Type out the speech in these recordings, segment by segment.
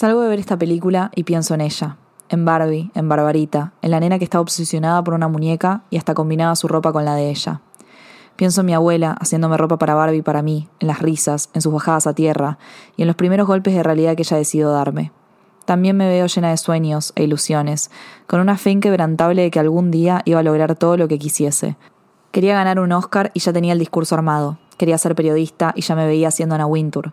Salgo de ver esta película y pienso en ella, en Barbie, en Barbarita, en la nena que está obsesionada por una muñeca y hasta combinaba su ropa con la de ella. Pienso en mi abuela haciéndome ropa para Barbie para mí, en las risas, en sus bajadas a tierra y en los primeros golpes de realidad que ella decidió darme. También me veo llena de sueños e ilusiones, con una fe inquebrantable de que algún día iba a lograr todo lo que quisiese. Quería ganar un Oscar y ya tenía el discurso armado. Quería ser periodista y ya me veía haciendo Ana Wintour.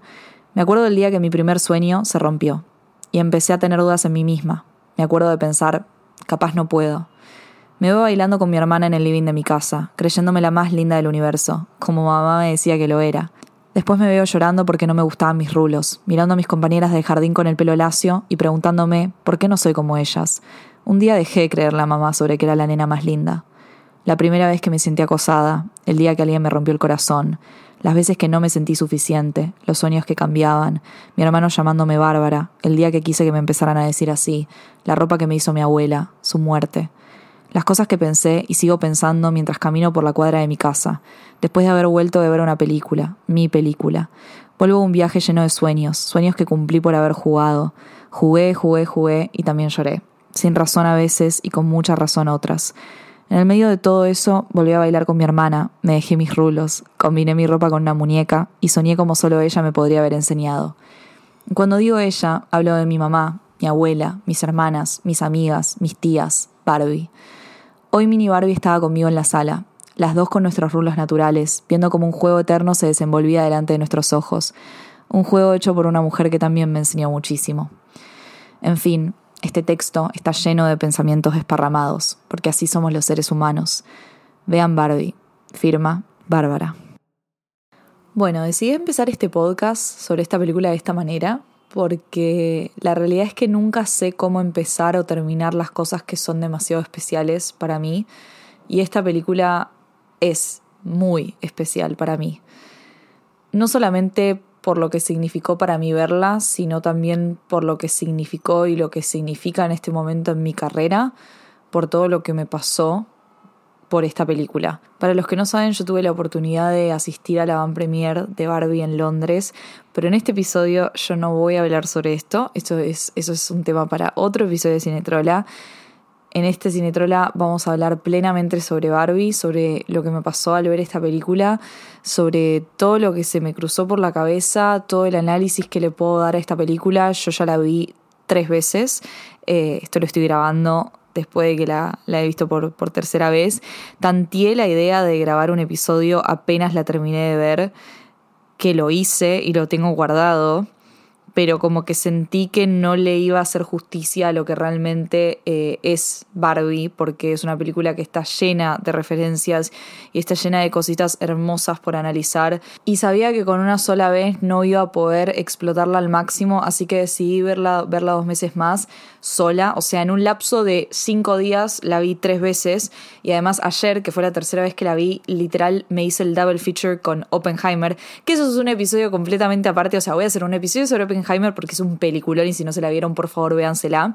Me acuerdo del día que mi primer sueño se rompió y empecé a tener dudas en mí misma. Me acuerdo de pensar, capaz no puedo. Me veo bailando con mi hermana en el living de mi casa, creyéndome la más linda del universo, como mamá me decía que lo era. Después me veo llorando porque no me gustaban mis rulos, mirando a mis compañeras del jardín con el pelo lacio y preguntándome por qué no soy como ellas. Un día dejé de creerle a mamá sobre que era la nena más linda. La primera vez que me sentí acosada, el día que alguien me rompió el corazón, las veces que no me sentí suficiente, los sueños que cambiaban, mi hermano llamándome Bárbara, el día que quise que me empezaran a decir así, la ropa que me hizo mi abuela, su muerte. Las cosas que pensé y sigo pensando mientras camino por la cuadra de mi casa, después de haber vuelto de ver una película, mi película. Vuelvo a un viaje lleno de sueños, sueños que cumplí por haber jugado. Jugué, jugué, jugué y también lloré. Sin razón a veces y con mucha razón otras. En el medio de todo eso, volví a bailar con mi hermana, me dejé mis rulos, combiné mi ropa con una muñeca y soñé como solo ella me podría haber enseñado. Cuando digo ella, hablo de mi mamá, mi abuela, mis hermanas, mis amigas, mis tías, Barbie. Hoy Mini Barbie estaba conmigo en la sala, las dos con nuestros rulos naturales, viendo como un juego eterno se desenvolvía delante de nuestros ojos. Un juego hecho por una mujer que también me enseñó muchísimo. En fin, este texto está lleno de pensamientos desparramados, porque así somos los seres humanos. Vean Barbie, firma Bárbara. Bueno, decidí empezar este podcast sobre esta película de esta manera, porque la realidad es que nunca sé cómo empezar o terminar las cosas que son demasiado especiales para mí, y esta película es muy especial para mí. No solamente por lo que significó para mí verla, sino también por lo que significó y lo que significa en este momento en mi carrera, por todo lo que me pasó por esta película. Para los que no saben, yo tuve la oportunidad de asistir a la van premier de Barbie en Londres, pero en este episodio yo no voy a hablar sobre esto, esto es, eso es un tema para otro episodio de Cinetrola. En este Cinetrola vamos a hablar plenamente sobre Barbie, sobre lo que me pasó al ver esta película, sobre todo lo que se me cruzó por la cabeza, todo el análisis que le puedo dar a esta película. Yo ya la vi tres veces, eh, esto lo estoy grabando después de que la, he visto por, por tercera vez. Tantié la idea de grabar un episodio apenas la terminé de ver, que lo hice y lo tengo guardado pero como que sentí que no le iba a hacer justicia a lo que realmente eh, es Barbie, porque es una película que está llena de referencias y está llena de cositas hermosas por analizar. Y sabía que con una sola vez no iba a poder explotarla al máximo, así que decidí verla, verla dos meses más sola. O sea, en un lapso de cinco días la vi tres veces y además ayer, que fue la tercera vez que la vi, literal me hice el double feature con Oppenheimer, que eso es un episodio completamente aparte. O sea, voy a hacer un episodio sobre Oppenheimer porque es un peliculón y si no se la vieron, por favor, véansela.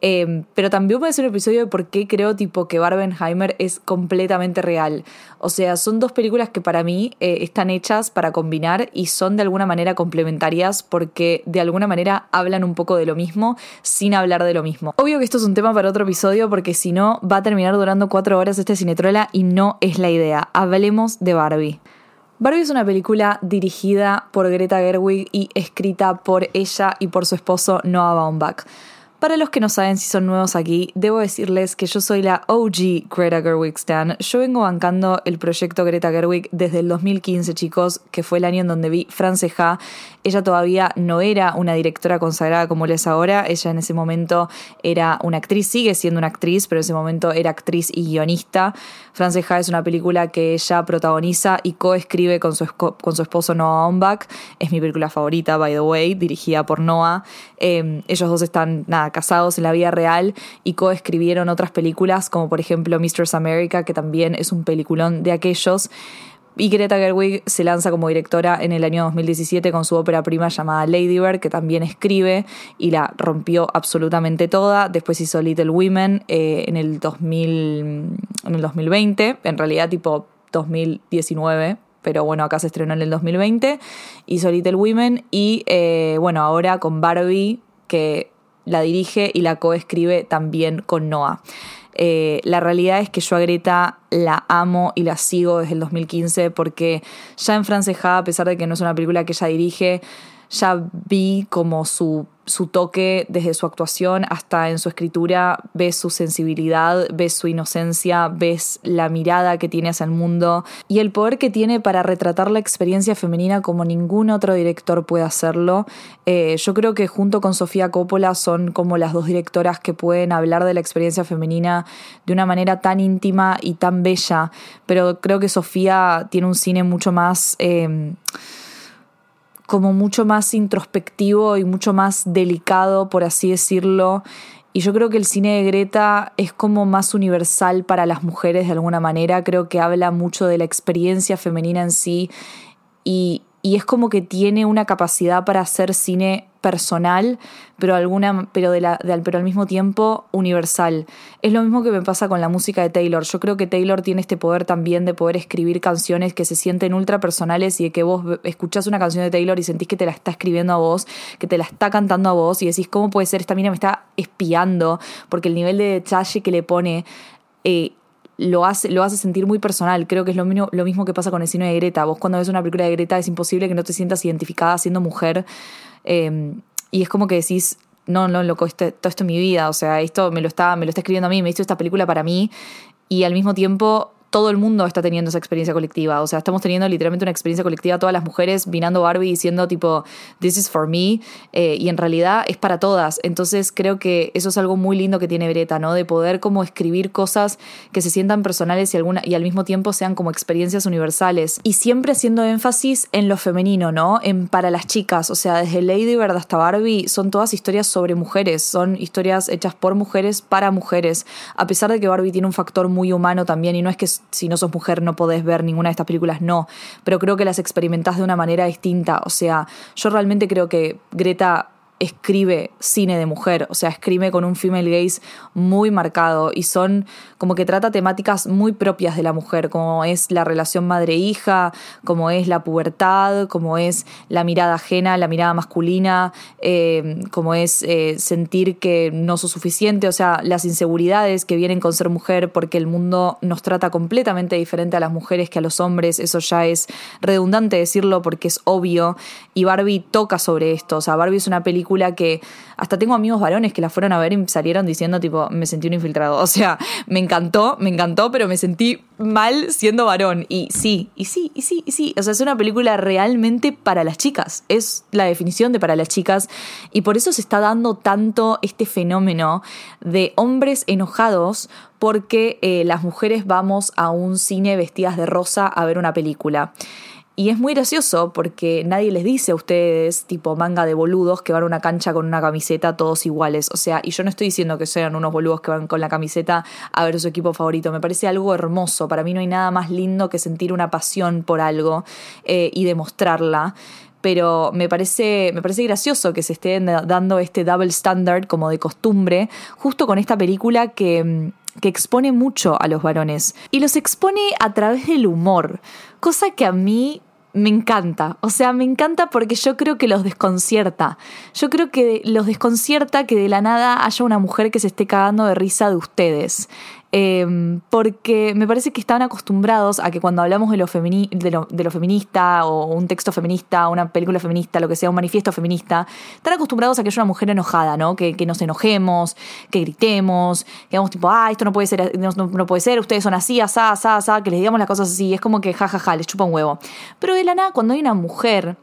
Em, pero también puede ser un episodio de por qué creo tipo que Barbenheimer es completamente real. O sea, son dos películas que para mí eh, están hechas para combinar y son de alguna manera complementarias porque de alguna manera hablan un poco de lo mismo sin hablar de lo mismo. Obvio que esto es un tema para otro episodio porque si no va a terminar durando cuatro horas este cinetrola y no es la idea. Hablemos de Barbie. Barbie es una película dirigida por Greta Gerwig y escrita por ella y por su esposo Noah Baumbach. Para los que no saben si son nuevos aquí, debo decirles que yo soy la OG Greta Gerwig Stan. Yo vengo bancando el proyecto Greta Gerwig desde el 2015, chicos, que fue el año en donde vi Franceja. Ella todavía no era una directora consagrada como lo es ahora. Ella en ese momento era una actriz, sigue siendo una actriz, pero en ese momento era actriz y guionista. Franceja es una película que ella protagoniza y coescribe con su, con su esposo Noah Baumbach. Es mi película favorita, by the way, dirigida por Noah. Em, ellos dos están, nada, casados en la vida real y coescribieron otras películas, como por ejemplo Mistress America, que también es un peliculón de aquellos. Y Greta Gerwig se lanza como directora en el año 2017 con su ópera prima llamada Lady Bird, que también escribe y la rompió absolutamente toda. Después hizo Little Women eh, en, el 2000, en el 2020, en realidad tipo 2019, pero bueno, acá se estrenó en el 2020. Hizo Little Women y eh, bueno, ahora con Barbie que la dirige y la coescribe también con Noah. Eh, la realidad es que yo a Greta la amo y la sigo desde el 2015 porque ya en Francejada, a pesar de que no es una película que ella dirige, ya vi como su, su toque desde su actuación hasta en su escritura, ves su sensibilidad, ves su inocencia, ves la mirada que tiene hacia el mundo y el poder que tiene para retratar la experiencia femenina como ningún otro director puede hacerlo. Eh, yo creo que junto con Sofía Coppola son como las dos directoras que pueden hablar de la experiencia femenina de una manera tan íntima y tan bella, pero creo que Sofía tiene un cine mucho más... Eh, como mucho más introspectivo y mucho más delicado, por así decirlo. Y yo creo que el cine de Greta es como más universal para las mujeres de alguna manera. Creo que habla mucho de la experiencia femenina en sí y, es como que tiene una capacidad para hacer cine personal, pero, alguna, pero, de la, pero al mismo tiempo universal. Es lo mismo que me pasa con la música de Taylor. Yo creo que Taylor tiene este poder también de poder escribir canciones que se sienten ultra personales y de que vos escuchás una canción de Taylor y sentís que te la está escribiendo a vos, que te la está cantando a vos y decís, ¿cómo puede ser? Esta mina me está espiando, porque el nivel de detalle que le pone... Eh, lo hace, lo hace sentir muy personal. Creo que es lo mismo, lo mismo que pasa con el cine de Greta. Vos cuando ves una película de Greta es imposible que no te sientas identificada siendo mujer. Em, y es como que decís, no, no, loco, este, todo esto es mi vida. O sea, esto me lo está, me lo está escribiendo a mí, me hizo esta película para mí. Y al mismo tiempo todo el mundo está teniendo esa experiencia colectiva. O sea, estamos teniendo literalmente una experiencia colectiva, todas las mujeres vinando Barbie diciendo tipo, this is for me, eh, y en realidad es para todas. Entonces creo que eso es algo muy lindo que tiene Breta, ¿no? De poder como escribir cosas que se sientan personales y, alguna, y al mismo tiempo sean como experiencias universales. Y siempre haciendo énfasis en lo femenino, ¿no? En para las chicas. O sea, desde Lady Bird hasta Barbie son todas historias sobre mujeres, son historias hechas por mujeres para mujeres. A pesar de que Barbie tiene un factor muy humano también, y no es que si no sos mujer no podés ver ninguna de estas películas, no, pero creo que las experimentás de una manera distinta, o sea, yo realmente creo que Greta escribe cine de mujer, o sea, escribe con un female gaze muy marcado y son como que trata temáticas muy propias de la mujer, como es la relación madre-hija, como es la pubertad, como es la mirada ajena, la mirada masculina, eh, como es eh, sentir que no sos suficiente, o sea, las inseguridades que vienen con ser mujer porque el mundo nos trata completamente diferente a las mujeres que a los hombres, eso ya es redundante decirlo porque es obvio y Barbie toca sobre esto, o sea, Barbie es una película que hasta tengo amigos varones que la fueron a ver y salieron diciendo tipo, me sentí un infiltrado. O sea, me encantó, me encantó, pero me sentí mal siendo varón. Y sí, y sí, y sí, y sí. O sea, es una película realmente para las chicas. Es la definición de para las chicas. Y por eso se está dando tanto este fenómeno de hombres enojados porque eh, las mujeres vamos a un cine vestidas de rosa a ver una película. Y es muy gracioso porque nadie les dice a ustedes, tipo manga de boludos, que van a una cancha con una camiseta todos iguales. O sea, y yo no estoy diciendo que sean unos boludos que van con la camiseta a ver su equipo favorito. Me parece algo hermoso. Para mí no hay nada más lindo que sentir una pasión por algo eh, y demostrarla pero me parece, me parece gracioso que se esté dando este double standard como de costumbre, justo con esta película que, que expone mucho a los varones. Y los expone a través del humor, cosa que a mí me encanta. O sea, me encanta porque yo creo que los desconcierta. Yo creo que los desconcierta que de la nada haya una mujer que se esté cagando de risa de ustedes. Em, porque me parece que estaban acostumbrados a que cuando hablamos de lo, feminista o un texto feminista, una película feminista, lo que sea, un manifiesto feminista, están acostumbrados a que haya una mujer enojada, ¿no? Que, que nos enojemos, que gritemos, que digamos tipo, ah, esto no puede ser, no, puede ser, ustedes son así, asá, asá, asá, que les digamos las cosas así, es como que jajaja, ja, ja, les chupa un huevo. Pero de la nada, cuando hay una mujer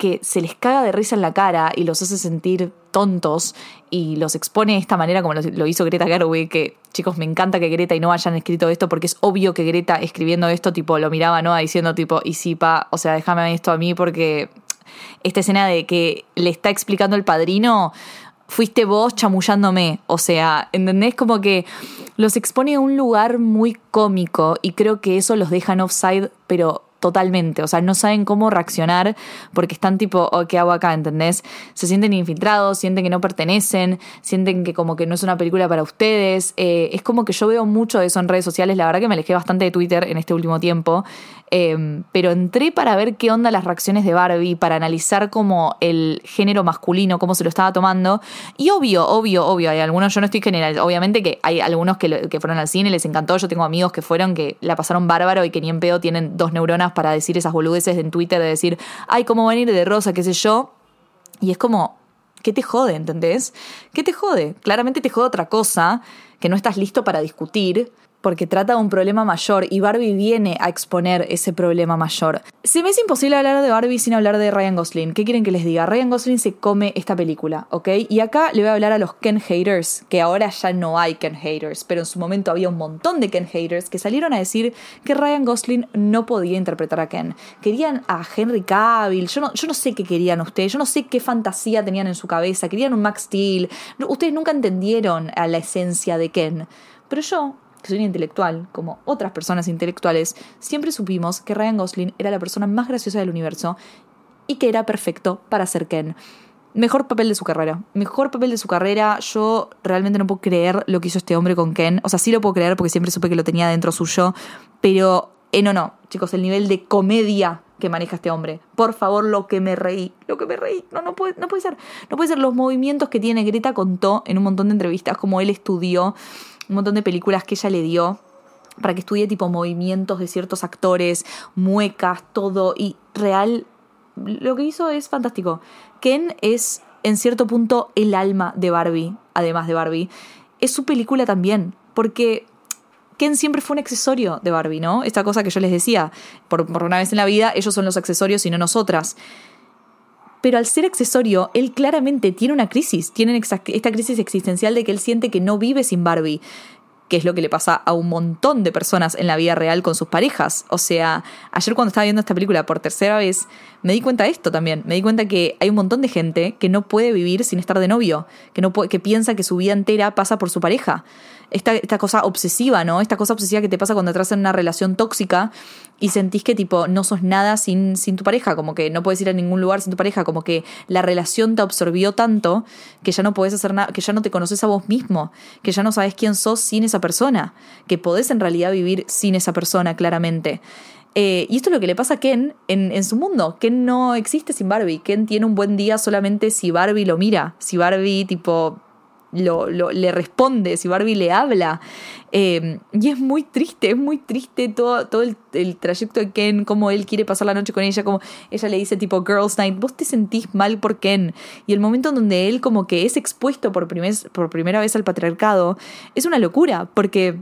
que se les caga de risa en la cara y los hace sentir tontos y los expone de esta manera como lo, hizo Greta Gerwig, que chicos, me encanta que Greta y no hayan escrito esto porque es obvio que Greta escribiendo esto, tipo, lo miraba ¿no? diciendo tipo, y sí, pa, o sea, déjame esto a mí porque esta escena de que le está explicando el padrino, fuiste vos chamullándome. O sea, ¿entendés? Como que los expone a un lugar muy cómico y creo que eso los deja en offside, pero totalmente. O sea, no saben cómo reaccionar porque están tipo, oh, ¿qué hago acá? ¿Entendés? Se sienten infiltrados, sienten que no pertenecen, sienten que como que no es una película para ustedes. Eh, es como que yo veo mucho de eso en redes sociales. La verdad que me alejé bastante de Twitter en este último tiempo. Em, pero entré para ver qué onda las reacciones de Barbie, para analizar como el género masculino, cómo se lo estaba tomando. Y obvio, obvio, obvio, hay algunos, yo no estoy general, obviamente que hay algunos que, que fueron al cine, les encantó, yo tengo amigos que fueron, que la pasaron bárbaro y que ni en pedo tienen dos neuronas para decir esas boludeces en Twitter de decir, ay, cómo van a ir de rosa, qué sé yo. Y es como, ¿qué te jode, entendés? ¿Qué te jode? Claramente te jode otra cosa que no estás listo para discutir porque trata de un problema mayor y Barbie viene a exponer ese problema mayor. Se me es imposible hablar de Barbie sin hablar de Ryan Gosling. ¿Qué quieren que les diga? Ryan Gosling se come esta película, ¿ok? Y acá le voy a hablar a los Ken haters, que ahora ya no hay Ken haters, pero en su momento había un montón de Ken haters que salieron a decir que Ryan Gosling no podía interpretar a Ken. Querían a Henry Cavill, yo no, yo no sé qué querían ustedes, yo no sé qué fantasía tenían en su cabeza, querían un Max Steel, ustedes nunca entendieron a la esencia de Ken. Pero yo que soy intelectual, como otras personas intelectuales, siempre supimos que Ryan Gosling era la persona más graciosa del universo y que era perfecto para ser Ken. Mejor papel de su carrera. Mejor papel de su carrera. Yo realmente no puedo creer lo que hizo este hombre con Ken. O sea, sí lo puedo creer porque siempre supe que lo tenía dentro suyo. Pero, eh, no, no. Chicos, el nivel de comedia que maneja este hombre. Por favor, lo que me reí. Lo que me reí. No, no puede, no puede ser. No puede ser los movimientos que tiene. Greta contó en un montón de entrevistas como él estudió un montón de películas que ella le dio para que estudie tipo movimientos de ciertos actores, muecas, todo. Y real, lo que hizo es fantástico. Ken es en cierto punto el alma de Barbie, además de Barbie. Es su película también, porque Ken siempre fue un accesorio de Barbie, ¿no? Esta cosa que yo les decía, por, por una vez en la vida, ellos son los accesorios y no nosotras pero al ser accesorio, él claramente tiene una crisis, tiene esta crisis existencial de que él siente que no vive sin Barbie, que es lo que le pasa a un montón de personas en la vida real con sus parejas. O sea, ayer cuando estaba viendo esta película por tercera vez, me di cuenta de esto también. Me di cuenta que hay un montón de gente que no puede vivir sin estar de novio, que, no que piensa que su vida entera pasa por su pareja esta, esta cosa obsesiva, ¿no? Esta cosa obsesiva que te pasa cuando entras en una relación tóxica y sentís que tipo no sos nada sin, sin tu pareja, como que no puedes ir a ningún lugar sin tu pareja, como que la relación te absorbió tanto que ya no podés hacer nada, que ya no te conoces a vos mismo, que ya no sabes quién sos sin esa persona, que podés en realidad vivir sin esa persona, claramente. Eh, y esto es lo que le pasa a Ken en, en, su mundo. Ken no existe sin Barbie. Ken tiene un buen día solamente si Barbie lo mira. Si Barbie, tipo, lo, le responde, si Barbie le habla. Em, y es muy triste, es muy triste todo, todo el, trayecto de Ken, cómo él quiere pasar la noche con ella, como ella le dice tipo Girls Night, vos te sentís mal por Ken. Y el momento en donde él como que es expuesto por, por primera vez al patriarcado, es una locura, porque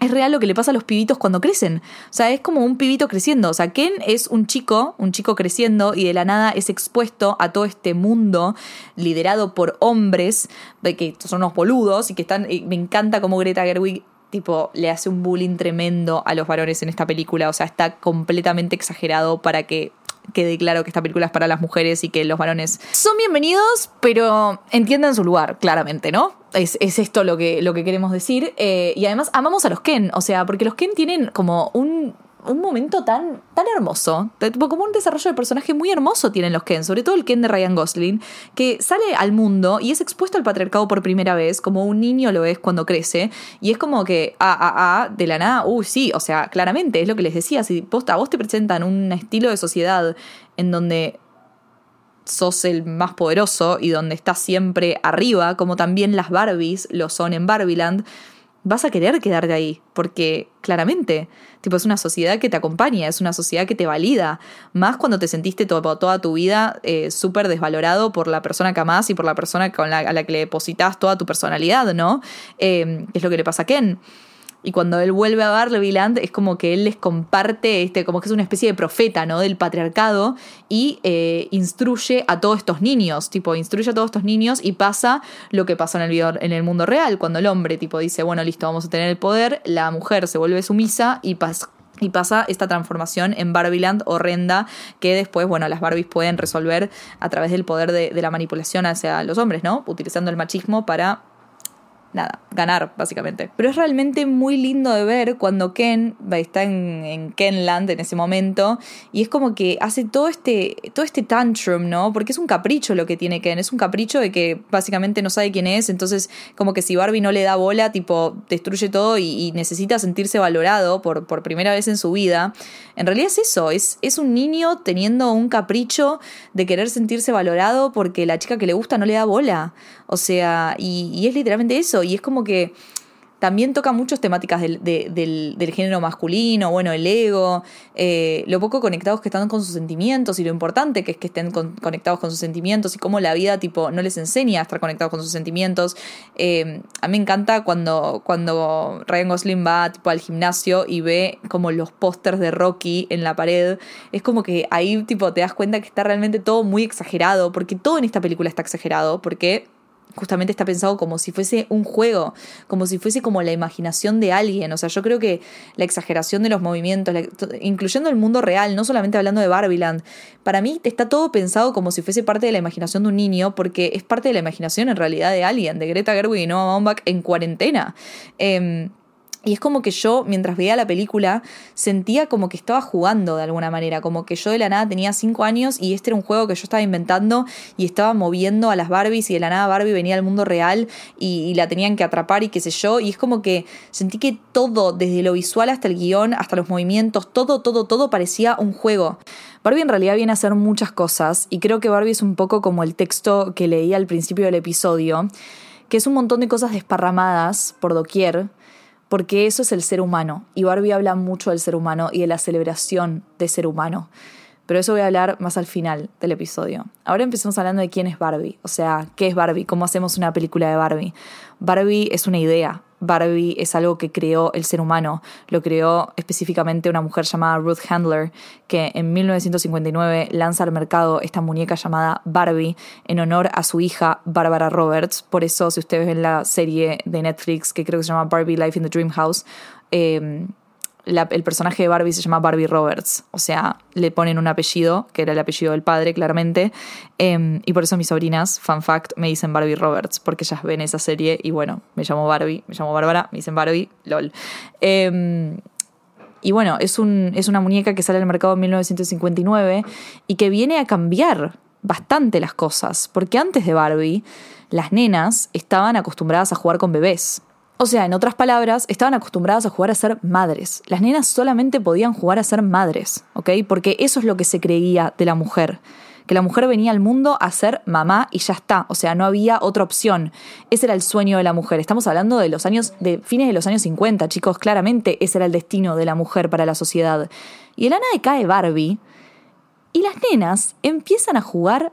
es real lo que le pasa a los pibitos cuando crecen. O sea, es como un pibito creciendo. O sea, Ken es un chico, un chico creciendo y de la nada es expuesto a todo este mundo liderado por hombres que son unos boludos y que están. me encanta cómo Greta Gerwig tipo, le hace un bullying tremendo a los varones en esta película. O sea, está completamente exagerado para que quede claro que esta película es para las mujeres y que los varones son bienvenidos, pero entiendan su lugar, claramente, ¿no? Es, esto lo que, lo que queremos decir. Eh, y además amamos a los Ken, o sea, porque los Ken tienen como un un momento tan, tan hermoso, como un desarrollo de personaje muy hermoso tienen los Ken, sobre todo el Ken de Ryan Gosling, que sale al mundo y es expuesto al patriarcado por primera vez, como un niño lo es cuando crece, y es como que, ah, ah, ah, de la nada, uy, sí, o sea, claramente, es lo que les decía, si a vos te presentan un estilo de sociedad en donde sos el más poderoso y donde estás siempre arriba, como también las Barbies lo son en Barbieland, vas a querer quedarte ahí, porque claramente, tipo, es una sociedad que te acompaña, es una sociedad que te valida, más cuando te sentiste toda tu vida eh, súper desvalorado por la persona que amás y por la persona con la, a la que le depositas toda tu personalidad, ¿no? Eh, es lo que le pasa a Ken. Y cuando él vuelve a Barleyland es como que él les comparte, este, como que es una especie de profeta, ¿no? Del patriarcado y eh, instruye a todos estos niños, tipo, instruye a todos estos niños y pasa lo que pasó en el, mundo real, cuando el hombre, tipo, dice, bueno, listo, vamos a tener el poder, la mujer se vuelve sumisa y pasa y pasa esta transformación en Barbieland horrenda que después, bueno, las Barbies pueden resolver a través del poder de, de, la manipulación hacia los hombres, ¿no? Utilizando el machismo para nada, ganar, básicamente. Pero es realmente muy lindo de ver cuando Ken está en, en, Kenland en ese momento y es como que hace todo este, todo este tantrum, ¿no? Porque es un capricho lo que tiene Ken, es un capricho de que básicamente no sabe quién es, entonces como que si Barbie no le da bola, tipo, destruye todo y, necesita sentirse valorado por, por, primera vez en su vida. En realidad es eso, es, es un niño teniendo un capricho de querer sentirse valorado porque la chica que le gusta no le da bola. O sea, y, es literalmente eso. Y es como que también toca muchas temáticas del, del, género masculino, bueno, el ego, eh, lo poco conectados que están con sus sentimientos y lo importante que es que estén conectados con sus sentimientos y cómo la vida tipo no les enseña a estar conectados con sus sentimientos. Eh, a mí me encanta cuando, cuando Ryan Gosling va tipo, al gimnasio y ve como los pósters de Rocky en la pared. Es como que ahí tipo te das cuenta que está realmente todo muy exagerado, porque todo en esta película está exagerado, porque justamente está pensado como si fuese un juego, como si fuese como la imaginación de alguien. O sea, yo creo que la exageración de los movimientos, incluyendo el mundo real, no solamente hablando de Barbieland, para mí está todo pensado como si fuese parte de la imaginación de un niño, porque es parte de la imaginación en realidad de alguien, de Greta Gerwig y Noah Baumbach en cuarentena. Eh, y es como que yo, mientras veía la película, sentía como que estaba jugando de alguna manera, como que yo de la nada tenía cinco años y este era un juego que yo estaba inventando y estaba moviendo a las Barbies y de la nada Barbie venía al mundo real y, la tenían que atrapar y qué sé yo. Y es como que sentí que todo, desde lo visual hasta el guion, hasta los movimientos, todo, todo, todo parecía un juego. Barbie en realidad viene a hacer muchas cosas y creo que Barbie es un poco como el texto que leí al principio del episodio, que es un montón de cosas desparramadas por doquier porque eso es el ser humano. Y Barbie habla mucho del ser humano y de la celebración de ser humano. Pero eso voy a hablar más al final del episodio. Ahora empecemos hablando de quién es Barbie. O sea, ¿qué es Barbie? ¿Cómo hacemos una película de Barbie? Barbie es una idea, Barbie es algo que creó el ser humano, lo creó específicamente una mujer llamada Ruth Handler, que en 1959 lanza al mercado esta muñeca llamada Barbie en honor a su hija Barbara Roberts. Por eso, si ustedes ven la serie de Netflix que creo que se llama Barbie Life in the Dream House, eh, el personaje de Barbie se llama Barbie Roberts, o sea, le ponen un apellido, que era el apellido del padre, claramente, em, y por eso mis sobrinas, fun fact, me dicen Barbie Roberts, porque ellas ven esa serie y bueno, me llamo Barbie, me llamo Bárbara, me dicen Barbie, lol. Em, y bueno, es, un, es una muñeca que sale al mercado en 1959 y que viene a cambiar bastante las cosas, porque antes de Barbie, las nenas estaban acostumbradas a jugar con bebés. O sea, en otras palabras, estaban acostumbradas a jugar a ser madres. Las nenas solamente podían jugar a ser madres, ¿ok? Porque eso es lo que se creía de la mujer. Que la mujer venía al mundo a ser mamá y ya está. O sea, no había otra opción. Ese era el sueño de la mujer. Estamos hablando de los años, de fines de los años 50, chicos. Claramente ese era el destino de la mujer para la sociedad. Y el ana cae Barbie y las nenas empiezan a jugar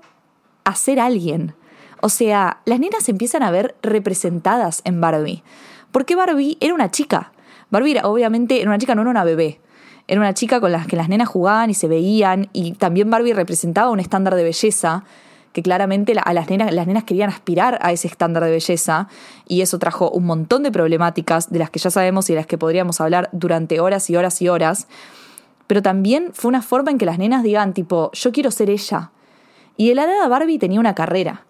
a ser alguien. O sea, las nenas empiezan a ver representadas en Barbie. Porque Barbie era una chica. Barbie obviamente era una chica, no era una bebé. Era una chica con la que las nenas jugaban y se veían. Y también Barbie representaba un estándar de belleza que claramente a las nenas, las nenas querían aspirar a ese estándar de belleza y eso trajo un montón de problemáticas de las que ya sabemos y de las que podríamos hablar durante horas y horas y horas, pero también fue una forma en que las nenas digan tipo, yo quiero ser ella. Y de la edad Barbie tenía una carrera,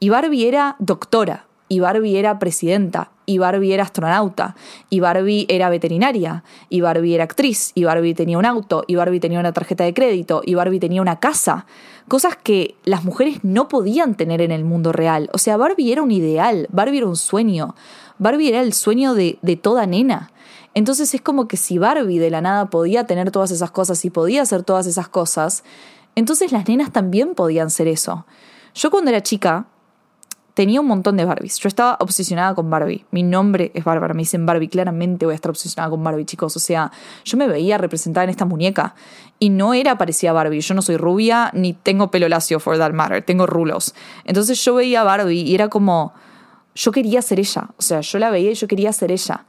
y Barbie era doctora, y Barbie era presidenta, y Barbie era astronauta, y Barbie era veterinaria, y Barbie era actriz, y Barbie tenía un auto, y Barbie tenía una tarjeta de crédito, y Barbie tenía una casa. Cosas que las mujeres no podían tener en el mundo real. O sea, Barbie era un ideal, Barbie era un sueño, Barbie era el sueño de, de toda nena. Entonces es como que si Barbie de la nada podía tener todas esas cosas y podía hacer todas esas cosas, entonces las nenas también podían ser eso. Yo cuando era chica, tenía un montón de Barbies. Yo estaba obsesionada con Barbie. Mi nombre es Bárbara. Me dicen Barbie. Claramente voy a estar obsesionada con Barbie, chicos. O sea, yo me veía representada en esta muñeca. Y no era parecida a Barbie. Yo no soy rubia ni tengo pelo lacio, for that matter. Tengo rulos. Entonces yo veía a Barbie y era como. Yo quería ser ella. O sea, yo la veía y yo quería ser ella.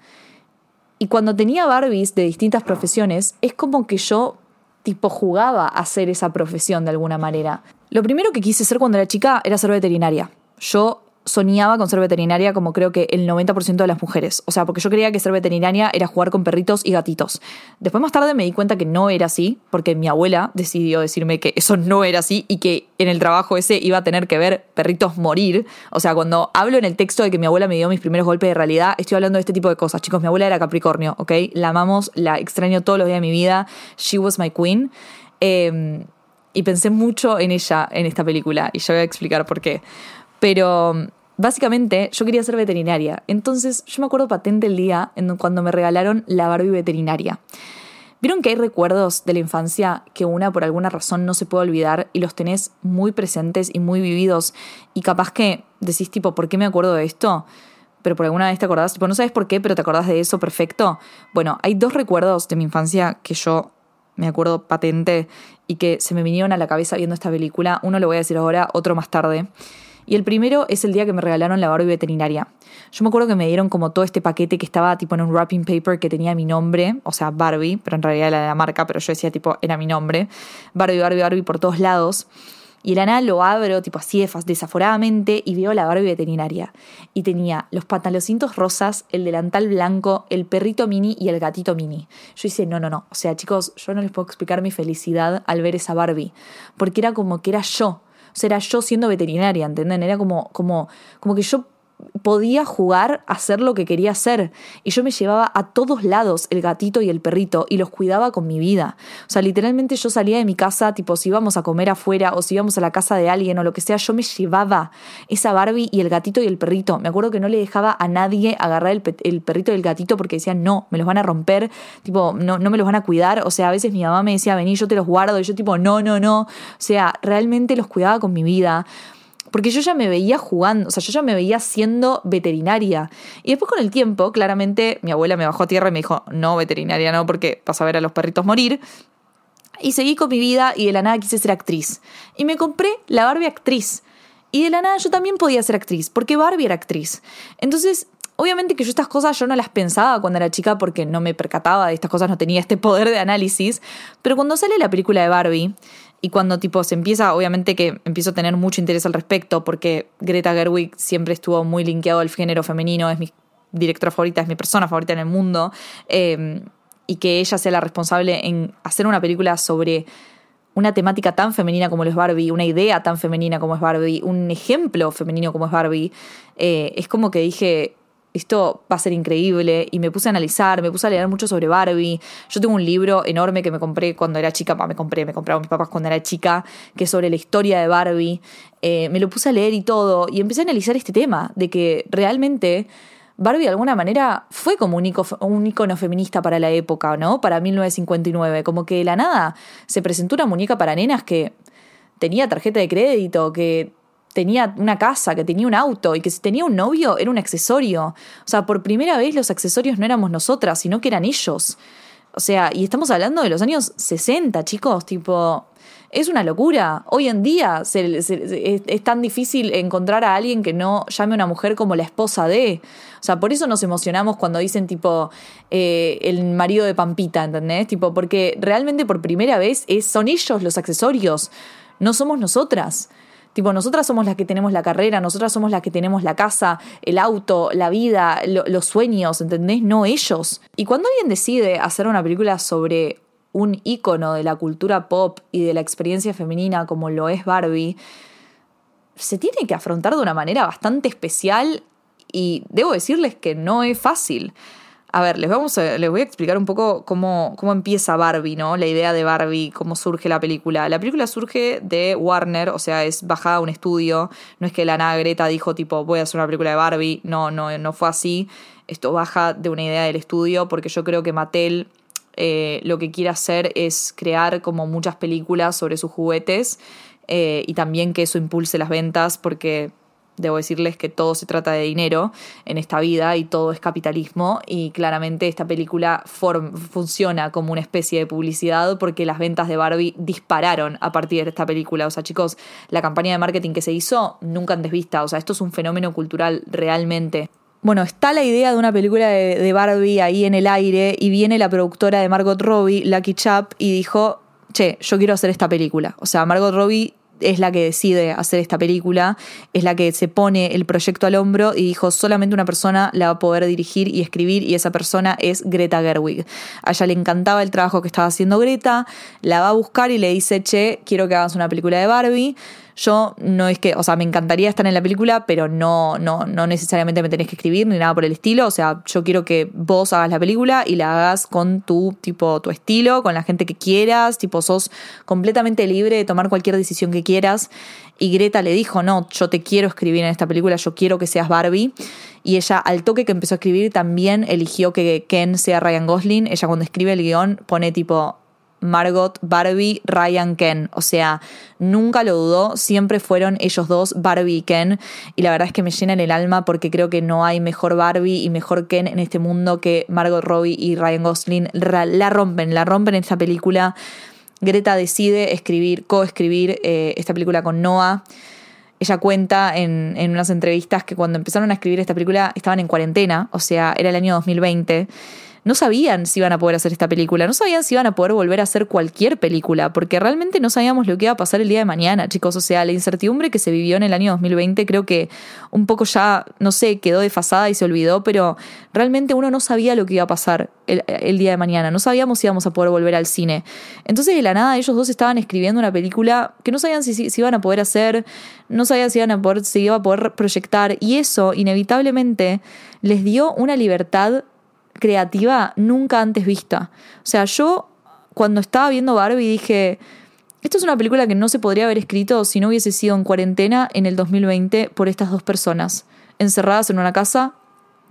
Y cuando tenía Barbies de distintas profesiones, es como que yo tipo jugaba a hacer esa profesión de alguna manera. Lo primero que quise ser cuando era chica era ser veterinaria. Yo soñaba con ser veterinaria como creo que el 90% de las mujeres. O sea, porque yo creía que ser veterinaria era jugar con perritos y gatitos. Después más tarde me di cuenta que no era así, porque mi abuela decidió decirme que eso no era así y que en el trabajo ese iba a tener que ver perritos morir. O sea, cuando hablo en el texto de que mi abuela me dio mis primeros golpes de realidad, estoy hablando de este tipo de cosas. Chicos, mi abuela era Capricornio, ¿ok? La amamos, la extraño todos los días de mi vida. She was my queen. Em, y pensé mucho en ella en esta película y yo voy a explicar por qué. Pero básicamente yo quería ser veterinaria. Entonces yo me acuerdo patente el día en cuando me regalaron la Barbie veterinaria. Vieron que hay recuerdos de la infancia que una por alguna razón no se puede olvidar y los tenés muy presentes y muy vividos y capaz que decís tipo, ¿por qué me acuerdo de esto? Pero por alguna vez te acordás, tipo, no sabes por qué, pero te acordás de eso perfecto. Bueno, hay dos recuerdos de mi infancia que yo me acuerdo patente y que se me vinieron a la cabeza viendo esta película. Uno lo voy a decir ahora, otro más tarde. Y el primero es el día que me regalaron la Barbie veterinaria. Yo me acuerdo que me dieron como todo este paquete que estaba tipo en un wrapping paper que tenía mi nombre, o sea, Barbie, pero en realidad era la marca, pero yo decía tipo, era mi nombre. Barbie, Barbie, Barbie por todos lados. Y el la lo abro, tipo así desaforadamente, y veo la Barbie veterinaria. Y tenía los pantaloncitos rosas, el delantal blanco, el perrito mini y el gatito mini. Yo hice, no, no, no. O sea, chicos, yo no les puedo explicar mi felicidad al ver esa Barbie. Porque era como que era yo. Sea, era yo siendo veterinaria, ¿entienden? Era como, como, como que yo podía jugar a hacer lo que quería hacer. Y yo me llevaba a todos lados el gatito y el perrito y los cuidaba con mi vida. O sea, literalmente yo salía de mi casa, tipo, si íbamos a comer afuera o si íbamos a la casa de alguien o lo que sea, yo me llevaba esa Barbie y el gatito y el perrito. Me acuerdo que no le dejaba a nadie agarrar el, perrito y el gatito porque decían, no, me los van a romper, tipo, no, no me los van a cuidar. O sea, a veces mi mamá me decía, vení, yo te los guardo. Y yo, tipo, no, no, no. O sea, realmente los cuidaba con mi vida porque yo ya me veía jugando, o sea, yo ya me veía siendo veterinaria. Y después con el tiempo, claramente, mi abuela me bajó a tierra y me dijo, no, veterinaria no, porque vas a ver a los perritos morir. Y seguí con mi vida y de la nada quise ser actriz. Y me compré la Barbie actriz. Y de la nada yo también podía ser actriz, porque Barbie era actriz. Entonces, obviamente que yo estas cosas yo no las pensaba cuando era chica porque no me percataba de estas cosas, no tenía este poder de análisis. Pero cuando sale la película de Barbie, y cuando tipo se empieza, obviamente que empiezo a tener mucho interés al respecto, porque Greta Gerwig siempre estuvo muy linkeado al género femenino, es mi directora favorita, es mi persona favorita en el mundo, em, y que ella sea la responsable en hacer una película sobre una temática tan femenina como lo es Barbie, una idea tan femenina como es Barbie, un ejemplo femenino como es Barbie, eh, es como que dije, esto va a ser increíble. Y me puse a analizar, me puse a leer mucho sobre Barbie. Yo tengo un libro enorme que me compré cuando era chica, me compré, me compraron mis papás cuando era chica, que es sobre la historia de Barbie. Eh, me lo puse a leer y todo, y empecé a analizar este tema, de que realmente Barbie de alguna manera fue como un, un icono feminista para la época, ¿no? Para 1959. Como que de la nada se presentó una muñeca para nenas que tenía tarjeta de crédito, que tenía una casa, que tenía un auto y que si tenía un novio era un accesorio. O sea, por primera vez los accesorios no éramos nosotras, sino que eran ellos. O sea, y estamos hablando de los años 60, chicos, tipo, es una locura. Hoy en día es, tan difícil encontrar a alguien que no llame a una mujer como la esposa de. O sea, por eso nos emocionamos cuando dicen tipo eh, el marido de Pampita, ¿entendés? Tipo, porque realmente por primera vez son ellos los accesorios, no somos nosotras. Tipo, nosotras somos las que tenemos la carrera, nosotras somos las que tenemos la casa, el auto, la vida, los sueños, ¿entendés? No ellos. Y cuando alguien decide hacer una película sobre un ícono de la cultura pop y de la experiencia femenina como lo es Barbie, se tiene que afrontar de una manera bastante especial y debo decirles que no es fácil. A ver, les, vamos a, les voy a explicar un poco cómo, cómo empieza Barbie, ¿no? La idea de Barbie, cómo surge la película. La película surge de Warner, o sea, es bajada a un estudio. No es que la nada Greta dijo, tipo, voy a hacer una película de Barbie. No, no, no fue así. Esto baja de una idea del estudio porque yo creo que Mattel eh, lo que quiere hacer es crear como muchas películas sobre sus juguetes eh, y también que eso impulse las ventas porque Debo decirles que todo se trata de dinero en esta vida y todo es capitalismo y claramente esta película funciona como una especie de publicidad porque las ventas de Barbie dispararon a partir de esta película. O sea, chicos, la campaña de marketing que se hizo nunca antes vista. O sea, esto es un fenómeno cultural realmente. Bueno, está la idea de una película de, de Barbie ahí en el aire y viene la productora de Margot Robbie, Lucky Chap, y dijo, che, yo quiero hacer esta película. O sea, Margot Robbie es la que decide hacer esta película, es la que se pone el proyecto al hombro y dijo solamente una persona la va a poder dirigir y escribir y esa persona es Greta Gerwig. A ella le encantaba el trabajo que estaba haciendo Greta, la va a buscar y le dice, che, quiero que hagas una película de Barbie. Yo no es que, o sea, me encantaría estar en la película, pero no, no, no necesariamente me tenés que escribir ni nada por el estilo. O sea, yo quiero que vos hagas la película y la hagas con tu, tipo, tu estilo, con la gente que quieras, tipo, sos completamente libre de tomar cualquier decisión que quieras. Y Greta le dijo, no, yo te quiero escribir en esta película, yo quiero que seas Barbie. Y ella, al toque que empezó a escribir, también eligió que Ken sea Ryan Gosling. Ella cuando escribe el guion pone tipo Margot, Barbie, Ryan, Ken. O sea, nunca lo dudó, siempre fueron ellos dos, Barbie y Ken. Y la verdad es que me llenan el alma porque creo que no hay mejor Barbie y mejor Ken en este mundo que Margot Robbie y Ryan Gosling. La rompen, la rompen en esta película. Greta decide escribir, coescribir eh, esta película con Noah. Ella cuenta en, en unas entrevistas que cuando empezaron a escribir esta película estaban en cuarentena, o sea, era el año 2020 no sabían si iban a poder hacer esta película, no sabían si iban a poder volver a hacer cualquier película, porque realmente no sabíamos lo que iba a pasar el día de mañana, chicos. O sea, la incertidumbre que se vivió en el año 2020 creo que un poco ya, no sé, quedó desfasada y se olvidó, pero realmente uno no sabía lo que iba a pasar el, día de mañana, no sabíamos si íbamos a poder volver al cine. Entonces, de la nada, ellos dos estaban escribiendo una película que no sabían si, si, iban a poder hacer, no sabían si iban a poder, si iba a poder proyectar, y eso inevitablemente les dio una libertad creativa nunca antes vista. O sea, yo cuando estaba viendo Barbie dije, esto es una película que no se podría haber escrito si no hubiese sido en cuarentena en el 2020 por estas dos personas, encerradas en una casa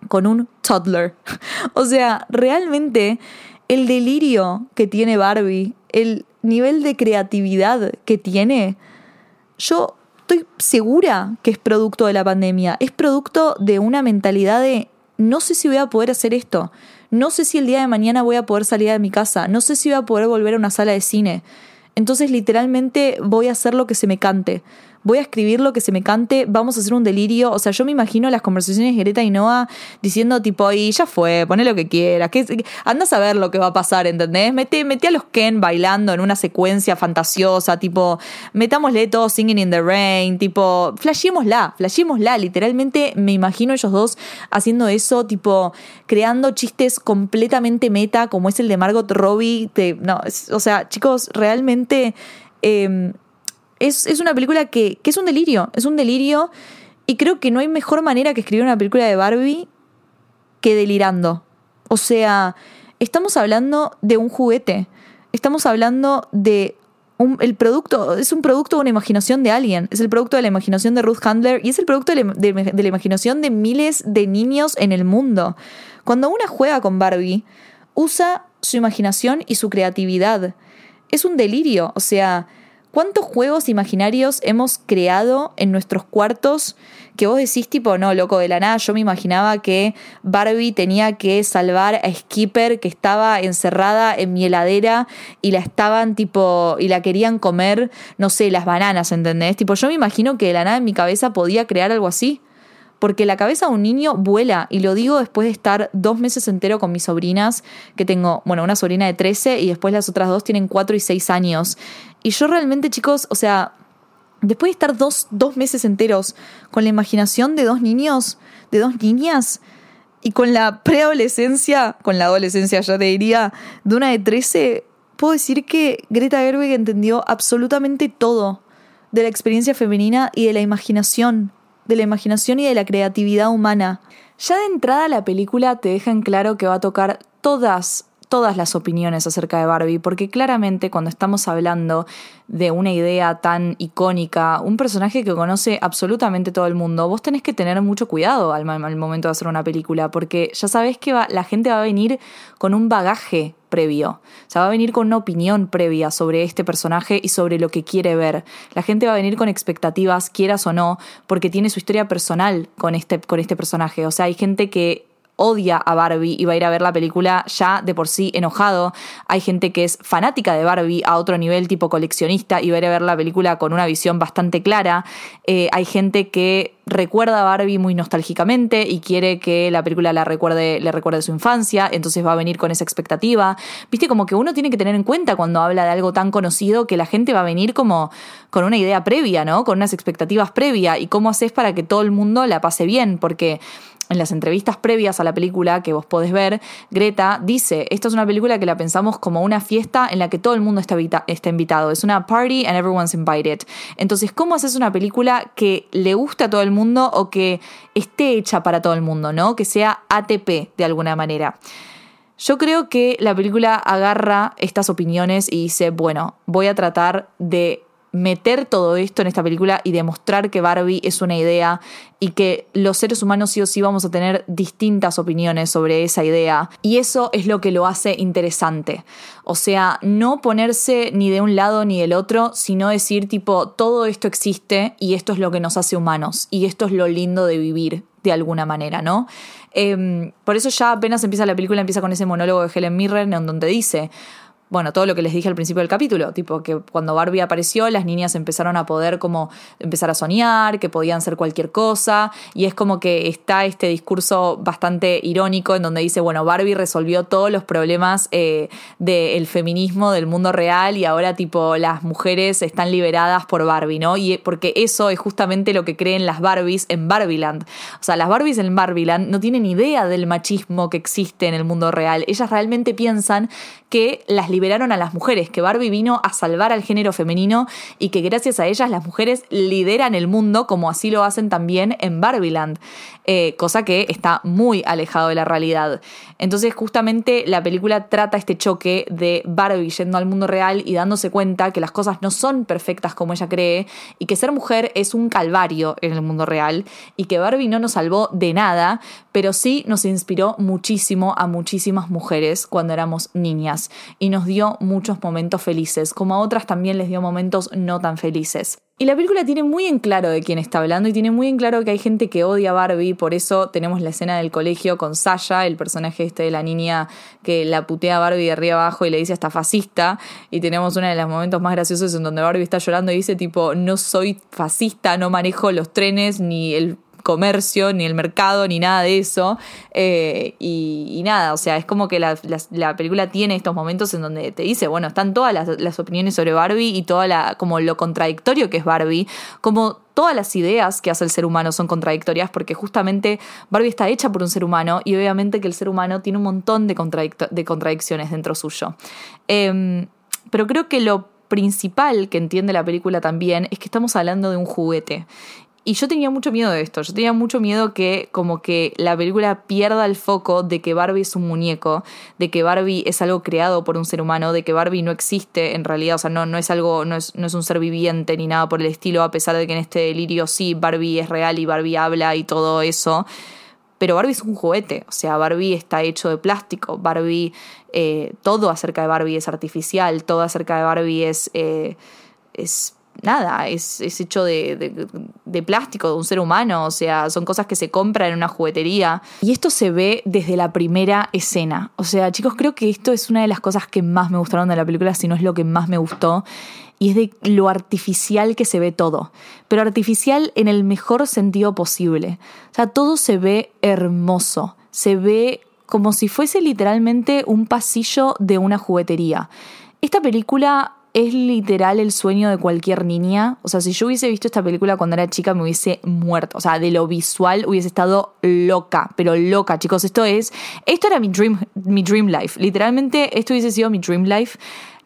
con un toddler. o sea, realmente el delirio que tiene Barbie, el nivel de creatividad que tiene, yo estoy segura que es producto de la pandemia, es producto de una mentalidad de no sé si voy a poder hacer esto, no sé si el día de mañana voy a poder salir de mi casa, no sé si voy a poder volver a una sala de cine. Entonces literalmente voy a hacer lo que se me cante voy a escribir lo que se me cante, vamos a hacer un delirio. O sea, yo me imagino las conversaciones de Greta y Noah diciendo tipo, y ya fue, pone lo que quieras, que, andas a ver lo que va a pasar, ¿entendés? Mete, mete a los Ken bailando en una secuencia fantasiosa, tipo, metámosle todo Singing in the Rain, tipo, flashémosla, flashémosla, literalmente me imagino ellos dos haciendo eso, tipo, creando chistes completamente meta, como es el de Margot Robbie, no, o sea, chicos, realmente... Em, es, una película que, que es un delirio, es un delirio y creo que no hay mejor manera que escribir una película de Barbie que delirando. O sea, estamos hablando de un juguete, estamos hablando de un, el producto, es un producto de una imaginación de alguien, es el producto de la imaginación de Ruth Handler y es el producto de la, de la imaginación de miles de niños en el mundo. Cuando una juega con Barbie, usa su imaginación y su creatividad. Es un delirio, o sea, ¿Cuántos juegos imaginarios hemos creado en nuestros cuartos que vos decís tipo, no, loco, de la nada yo me imaginaba que Barbie tenía que salvar a Skipper que estaba encerrada en mi heladera y la estaban tipo, y la querían comer, no sé, las bananas, ¿entendés? Tipo, yo me imagino que de la nada en mi cabeza podía crear algo así porque la cabeza de un niño vuela, y lo digo después de estar dos meses entero con mis sobrinas, que tengo, bueno, una sobrina de 13 y después las otras dos tienen 4 y 6 años. Y yo realmente, chicos, o sea, después de estar dos, dos meses enteros con la imaginación de dos niños, de dos niñas, y con la preadolescencia, con la adolescencia ya te diría, de una de 13, puedo decir que Greta Gerwig entendió absolutamente todo de la experiencia femenina y de la imaginación de la imaginación y de la creatividad humana. Ya de entrada la película te deja en claro que va a tocar todas todas las opiniones acerca de Barbie, porque claramente cuando estamos hablando de una idea tan icónica, un personaje que conoce absolutamente todo el mundo, vos tenés que tener mucho cuidado al, momento de hacer una película, porque ya sabés que la gente va a venir con un bagaje previo. O sea, va a venir con una opinión previa sobre este personaje y sobre lo que quiere ver. La gente va a venir con expectativas, quieras o no, porque tiene su historia personal con este, con este personaje. O sea, hay gente que odia a Barbie y va a ir a ver la película ya de por sí enojado. Hay gente que es fanática de Barbie a otro nivel tipo coleccionista y va a ir a ver la película con una visión bastante clara. Eh, hay gente que recuerda a Barbie muy nostálgicamente y quiere que la película la recuerde, le recuerde su infancia, entonces va a venir con esa expectativa. Viste, como que uno tiene que tener en cuenta cuando habla de algo tan conocido que la gente va a venir como con una idea previa, ¿no? Con unas expectativas previas y cómo haces para que todo el mundo la pase bien, porque en las entrevistas previas a la película que vos podés ver, Greta dice, esta es una película que la pensamos como una fiesta en la que todo el mundo está, invitado, es una party and everyone's invited. Entonces, ¿cómo haces una película que le guste a todo el mundo o que esté hecha para todo el mundo, ¿no? Que sea ATP de alguna manera. Yo creo que la película agarra estas opiniones y dice, bueno, voy a tratar de meter todo esto en esta película y demostrar que Barbie es una idea y que los seres humanos sí o sí vamos a tener distintas opiniones sobre esa idea. Y eso es lo que lo hace interesante. O sea, no ponerse ni de un lado ni del otro, sino decir tipo, todo esto existe y esto es lo que nos hace humanos y esto es lo lindo de vivir de alguna manera, ¿no? Em, por eso ya apenas empieza la película, empieza con ese monólogo de Helen Mirren en donde dice, bueno, todo lo que les dije al principio del capítulo, tipo que cuando Barbie apareció las niñas empezaron a poder como empezar a soñar, que podían ser cualquier cosa, y es como que está este discurso bastante irónico en donde dice, bueno, Barbie resolvió todos los problemas eh, del feminismo, del mundo real, y ahora tipo las mujeres están liberadas por Barbie, ¿no? Y porque eso es justamente lo que creen las Barbies en Barbieland. O sea, las Barbies en Barbieland no tienen idea del machismo que existe en el mundo real. Ellas realmente piensan que las liberaron a las mujeres, que Barbie vino a salvar al género femenino y que gracias a ellas las mujeres lideran el mundo como así lo hacen también en Barbieland, eh, cosa que está muy alejado de la realidad. Entonces justamente la película trata este choque de Barbie yendo al mundo real y dándose cuenta que las cosas no son perfectas como ella cree y que ser mujer es un calvario en el mundo real y que Barbie no nos salvó de nada, pero sí nos inspiró muchísimo a muchísimas mujeres cuando éramos niñas y nos dio muchos momentos felices, como a otras también les dio momentos no tan felices. Y la película tiene muy en claro de quién está hablando y tiene muy en claro que hay gente que odia a Barbie, por eso tenemos la escena del colegio con Sasha, el personaje este de la niña que la putea a Barbie de arriba abajo y le dice hasta fascista, y tenemos uno de los momentos más graciosos en donde Barbie está llorando y dice tipo, no soy fascista, no manejo los trenes ni el comercio, ni el mercado, ni nada de eso. Eh, y, nada, o sea, es como que la, película tiene estos momentos en donde te dice, bueno, están todas las, opiniones sobre Barbie y toda la, como lo contradictorio que es Barbie, como todas las ideas que hace el ser humano son contradictorias porque justamente Barbie está hecha por un ser humano y obviamente que el ser humano tiene un montón de, de contradicciones dentro suyo. Em, pero creo que lo principal que entiende la película también es que estamos hablando de un juguete y yo tenía mucho miedo de esto, yo tenía mucho miedo que como que la película pierda el foco de que Barbie es un muñeco, de que Barbie es algo creado por un ser humano, de que Barbie no existe en realidad, o sea, no, no es algo, no es, no es un ser viviente ni nada por el estilo, a pesar de que en este delirio sí, Barbie es real y Barbie habla y todo eso. Pero Barbie es un juguete, o sea, Barbie está hecho de plástico, Barbie, eh, todo acerca de Barbie es artificial, todo acerca de Barbie es, eh, es nada, es, hecho de, de, plástico, de un ser humano, o sea, son cosas que se compran en una juguetería. Y esto se ve desde la primera escena. O sea, chicos, creo que esto es una de las cosas que más me gustaron de la película, si no es lo que más me gustó. Y es de lo artificial que se ve todo. Pero artificial en el mejor sentido posible. O sea, todo se ve hermoso. Se ve como si fuese literalmente un pasillo de una juguetería. Esta película es literal el sueño de cualquier niña. O sea, si yo hubiese visto esta película cuando era chica me hubiese muerto. O sea, de lo visual hubiese estado loca, pero loca, chicos. Esto es, esto era mi dream, mi dream life. Literalmente esto hubiese sido mi dream life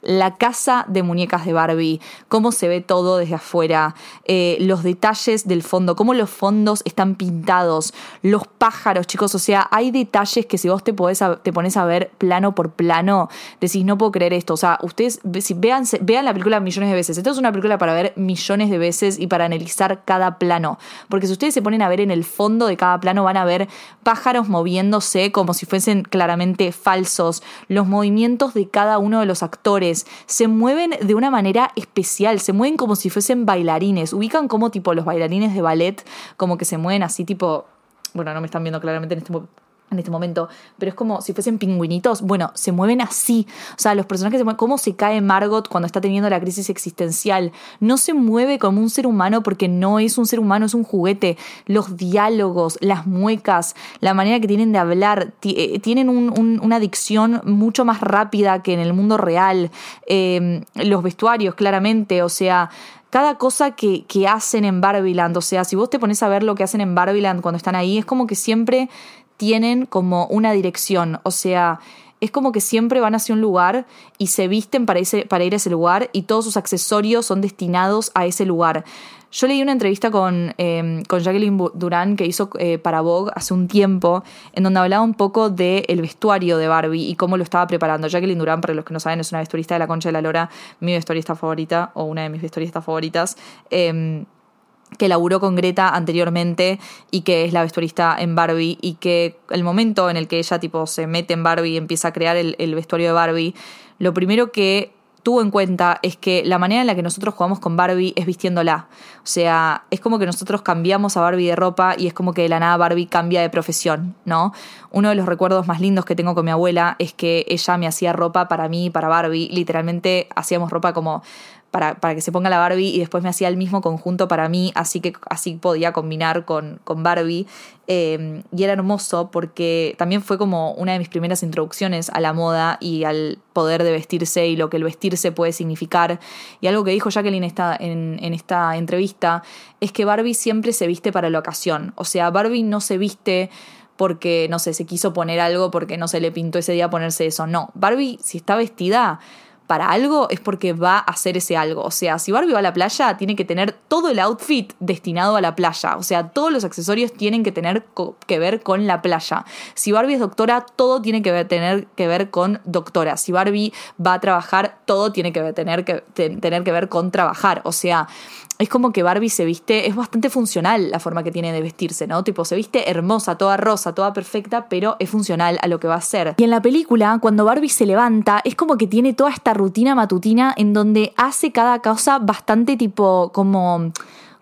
la casa de muñecas de Barbie, cómo se ve todo desde afuera, eh, los detalles del fondo, cómo los fondos están pintados, los pájaros, chicos, o sea, hay detalles que si vos te, pones a ver plano por plano, decís, no puedo creer esto, o sea, ustedes si, vean, vean la película millones de veces, esto es una película para ver millones de veces y para analizar cada plano, porque si ustedes se ponen a ver en el fondo de cada plano van a ver pájaros moviéndose como si fuesen claramente falsos, los movimientos de cada uno de los actores, se mueven de una manera especial, se mueven como si fuesen bailarines, ubican como tipo los bailarines de ballet, como que se mueven así tipo, bueno, no me están viendo claramente en este en este momento, pero es como si fuesen pingüinitos. Bueno, se mueven así. O sea, los personajes se mueven. ¿Cómo se cae Margot cuando está teniendo la crisis existencial? No se mueve como un ser humano porque no es un ser humano, es un juguete. Los diálogos, las muecas, la manera que tienen de hablar, eh, tienen una dicción mucho más rápida que en el mundo real. Em, los vestuarios, claramente. O sea cada cosa que, que, hacen en Barbiland, o sea, si vos te pones a ver lo que hacen en Barbiland cuando están ahí, es como que siempre tienen como una dirección, o sea, es como que siempre van hacia un lugar y se visten para, para ir a ese lugar y todos sus accesorios son destinados a ese lugar. Yo leí una entrevista con, em, con Jacqueline Durán que hizo eh, para Vogue hace un tiempo, en donde hablaba un poco del vestuario de Barbie y cómo lo estaba preparando. Jacqueline Durán, para los que no saben, es una vestuarista de la Concha de la Lora, mi vestuarista favorita, o una de mis vestuaristas favoritas. Em, que laburó con Greta anteriormente y que es la vestuarista en Barbie y que el momento en el que ella tipo se mete en Barbie y empieza a crear el, el vestuario de Barbie, lo primero que tuvo en cuenta es que la manera en la que nosotros jugamos con Barbie es vistiéndola. O sea, es como que nosotros cambiamos a Barbie de ropa y es como que de la nada Barbie cambia de profesión, ¿no? Uno de los recuerdos más lindos que tengo con mi abuela es que ella me hacía ropa para mí, para Barbie. Literalmente hacíamos ropa como para, para, que se ponga la Barbie y después me hacía el mismo conjunto para mí, así que así podía combinar con, con Barbie. Em, y era hermoso porque también fue como una de mis primeras introducciones a la moda y al poder de vestirse y lo que el vestirse puede significar. Y algo que dijo Jacqueline esta, en, en esta entrevista es que Barbie siempre se viste para la ocasión. O sea, Barbie no se viste porque, no sé, se quiso poner algo porque no se le pintó ese día ponerse eso. No, Barbie si está vestida para algo es porque va a hacer ese algo. O sea, si Barbie va a la playa, tiene que tener todo el outfit destinado a la playa. O sea, todos los accesorios tienen que tener que ver con la playa. Si Barbie es doctora, todo tiene que ver, tener que ver con doctora. Si Barbie va a trabajar, todo tiene que tener que, tener que ver con trabajar. O sea, es como que Barbie se viste, es bastante funcional la forma que tiene de vestirse, ¿no? Tipo, se viste hermosa, toda rosa, toda perfecta, pero es funcional a lo que va a ser. Y en la película, cuando Barbie se levanta, es como que tiene toda esta rutina matutina en donde hace cada cosa bastante tipo como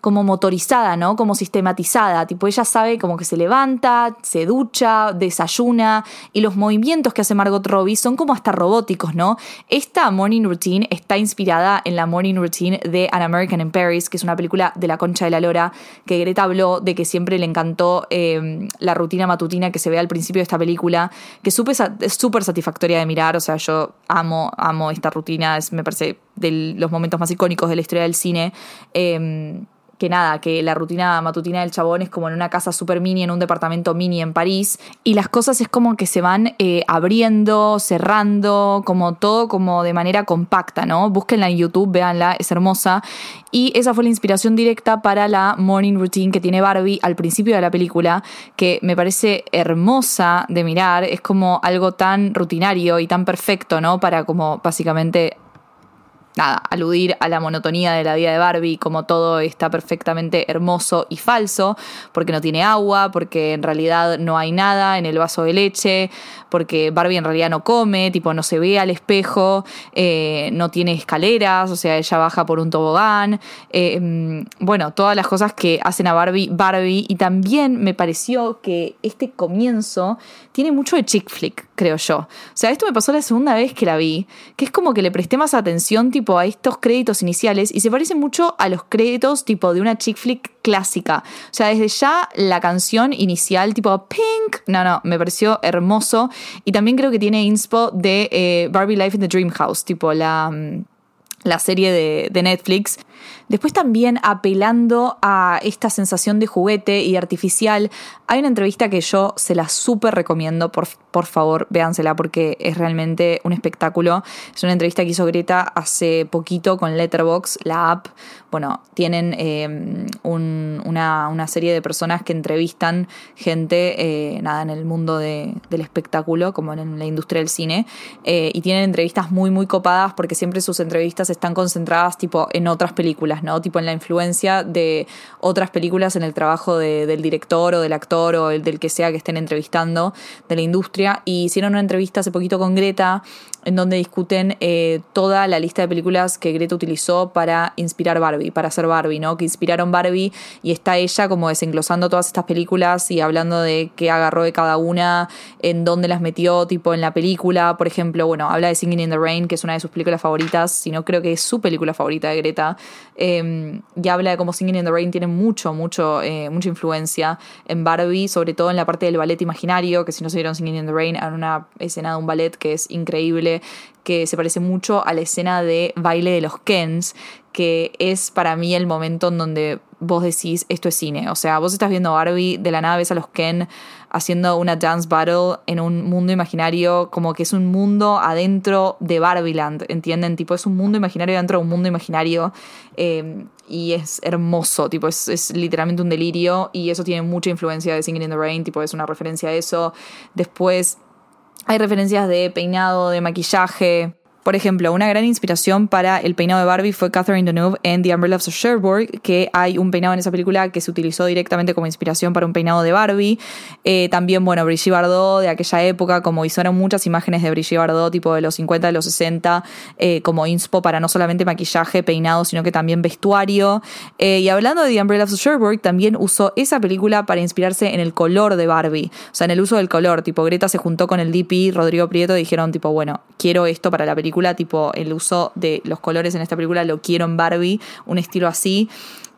como motorizada, ¿no? Como sistematizada. Tipo, ella sabe como que se levanta, se ducha, desayuna y los movimientos que hace Margot Robbie son como hasta robóticos, ¿no? Esta morning routine está inspirada en la morning routine de An American in Paris, que es una película de la concha de la lora, que Greta habló de que siempre le encantó em, la rutina matutina que se ve al principio de esta película, que es súper satisfactoria de mirar, o sea, yo amo, amo esta rutina, es, me parece de los momentos más icónicos de la historia del cine. Eh, que nada, que la rutina matutina del chabón es como en una casa super mini, en un departamento mini en París, y las cosas es como que se van eh, abriendo, cerrando, como todo como de manera compacta, ¿no? Búsquenla en YouTube, véanla, es hermosa. Y esa fue la inspiración directa para la morning routine que tiene Barbie al principio de la película, que me parece hermosa de mirar, es como algo tan rutinario y tan perfecto, ¿no? Para como básicamente nada, aludir a la monotonía de la vida de Barbie, como todo está perfectamente hermoso y falso, porque no tiene agua, porque en realidad no hay nada en el vaso de leche, porque Barbie en realidad no come, tipo no se ve al espejo, eh, no tiene escaleras, o sea, ella baja por un tobogán, eh, mm, bueno, todas las cosas que hacen a Barbie Barbie, y también me pareció que este comienzo tiene mucho de chick flick, creo yo. O sea, esto me pasó la segunda vez que la vi, que es como que le presté más atención, tipo, a estos créditos iniciales y se parece mucho a los créditos, tipo, de una chick flick clásica. O sea, desde ya la canción inicial, tipo, Pink, no, no, me pareció hermoso. Y también creo que tiene inspo de eh, Barbie Life in the Dream House, tipo, la mm, la serie de, de, Netflix. Después también apelando a esta sensación de juguete y artificial, hay una entrevista que yo se la súper recomiendo, por, por favor, véansela porque es realmente un espectáculo. Es una entrevista que hizo Greta hace poquito con Letterbox, la app. Bueno, tienen eh, una, serie de personas que entrevistan gente, eh, nada, en el mundo del espectáculo, como en la industria del cine, eh, y tienen entrevistas muy, muy copadas porque siempre sus entrevistas están concentradas tipo en otras películas, ¿no? Tipo en la influencia de otras películas en el trabajo del director o del actor o el del que sea que estén entrevistando de la industria. Y hicieron una entrevista hace poquito con Greta en donde discuten eh, toda la lista de películas que Greta utilizó para inspirar Barbie, para hacer Barbie, ¿no? Que inspiraron Barbie y está ella como desenglosando todas estas películas y hablando de qué agarró de cada una, en dónde las metió, tipo en la película, por ejemplo, bueno, habla de Singing in the Rain, que es una de sus películas favoritas, si no creo que es su película favorita de Greta, em, y habla de cómo Singing in the Rain tiene mucho, mucho, eh, mucha influencia en Barbie, sobre todo en la parte del ballet imaginario, que si no se vieron Singing in the Rain, en una escena de un ballet que es increíble que se parece mucho a la escena de baile de los Kens, que es para mí el momento en donde vos decís esto es cine. O sea, vos estás viendo Barbie, de la nada ves a los Ken haciendo una dance battle en un mundo imaginario, como que es un mundo adentro de Barbieland, ¿entienden? Tipo, es un mundo imaginario dentro de un mundo imaginario. Eh, y es hermoso, tipo, es, es, literalmente un delirio y eso tiene mucha influencia de Singing in the Rain, tipo, es una referencia a eso. Después hay referencias de peinado, de maquillaje, por ejemplo, una gran inspiración para el peinado de Barbie fue Catherine Deneuve en The Umbrella of Cherbourg, que hay un peinado en esa película que se utilizó directamente como inspiración para un peinado de Barbie. Eh, también, bueno, Brigitte Bardot de aquella época, como hicieron muchas imágenes de Brigitte Bardot, tipo de los 50, de los 60, eh, como inspo para no solamente maquillaje, peinado, sino que también vestuario. Eh, y hablando de The Umbrella of Cherbourg, también usó esa película para inspirarse en el color de Barbie, o sea, en el uso del color. Tipo, Greta se juntó con el DP, Rodrigo Prieto, y dijeron, tipo, bueno, quiero esto para la película tipo el uso de los colores en esta película lo quiero en Barbie, un estilo así.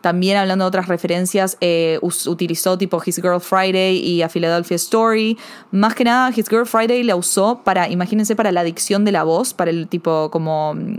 También hablando de otras referencias, eh, utilizó tipo His Girl Friday y a Philadelphia Story. Más que nada, His Girl Friday la usó para, imagínense, para la adicción de la voz, para el tipo como mm,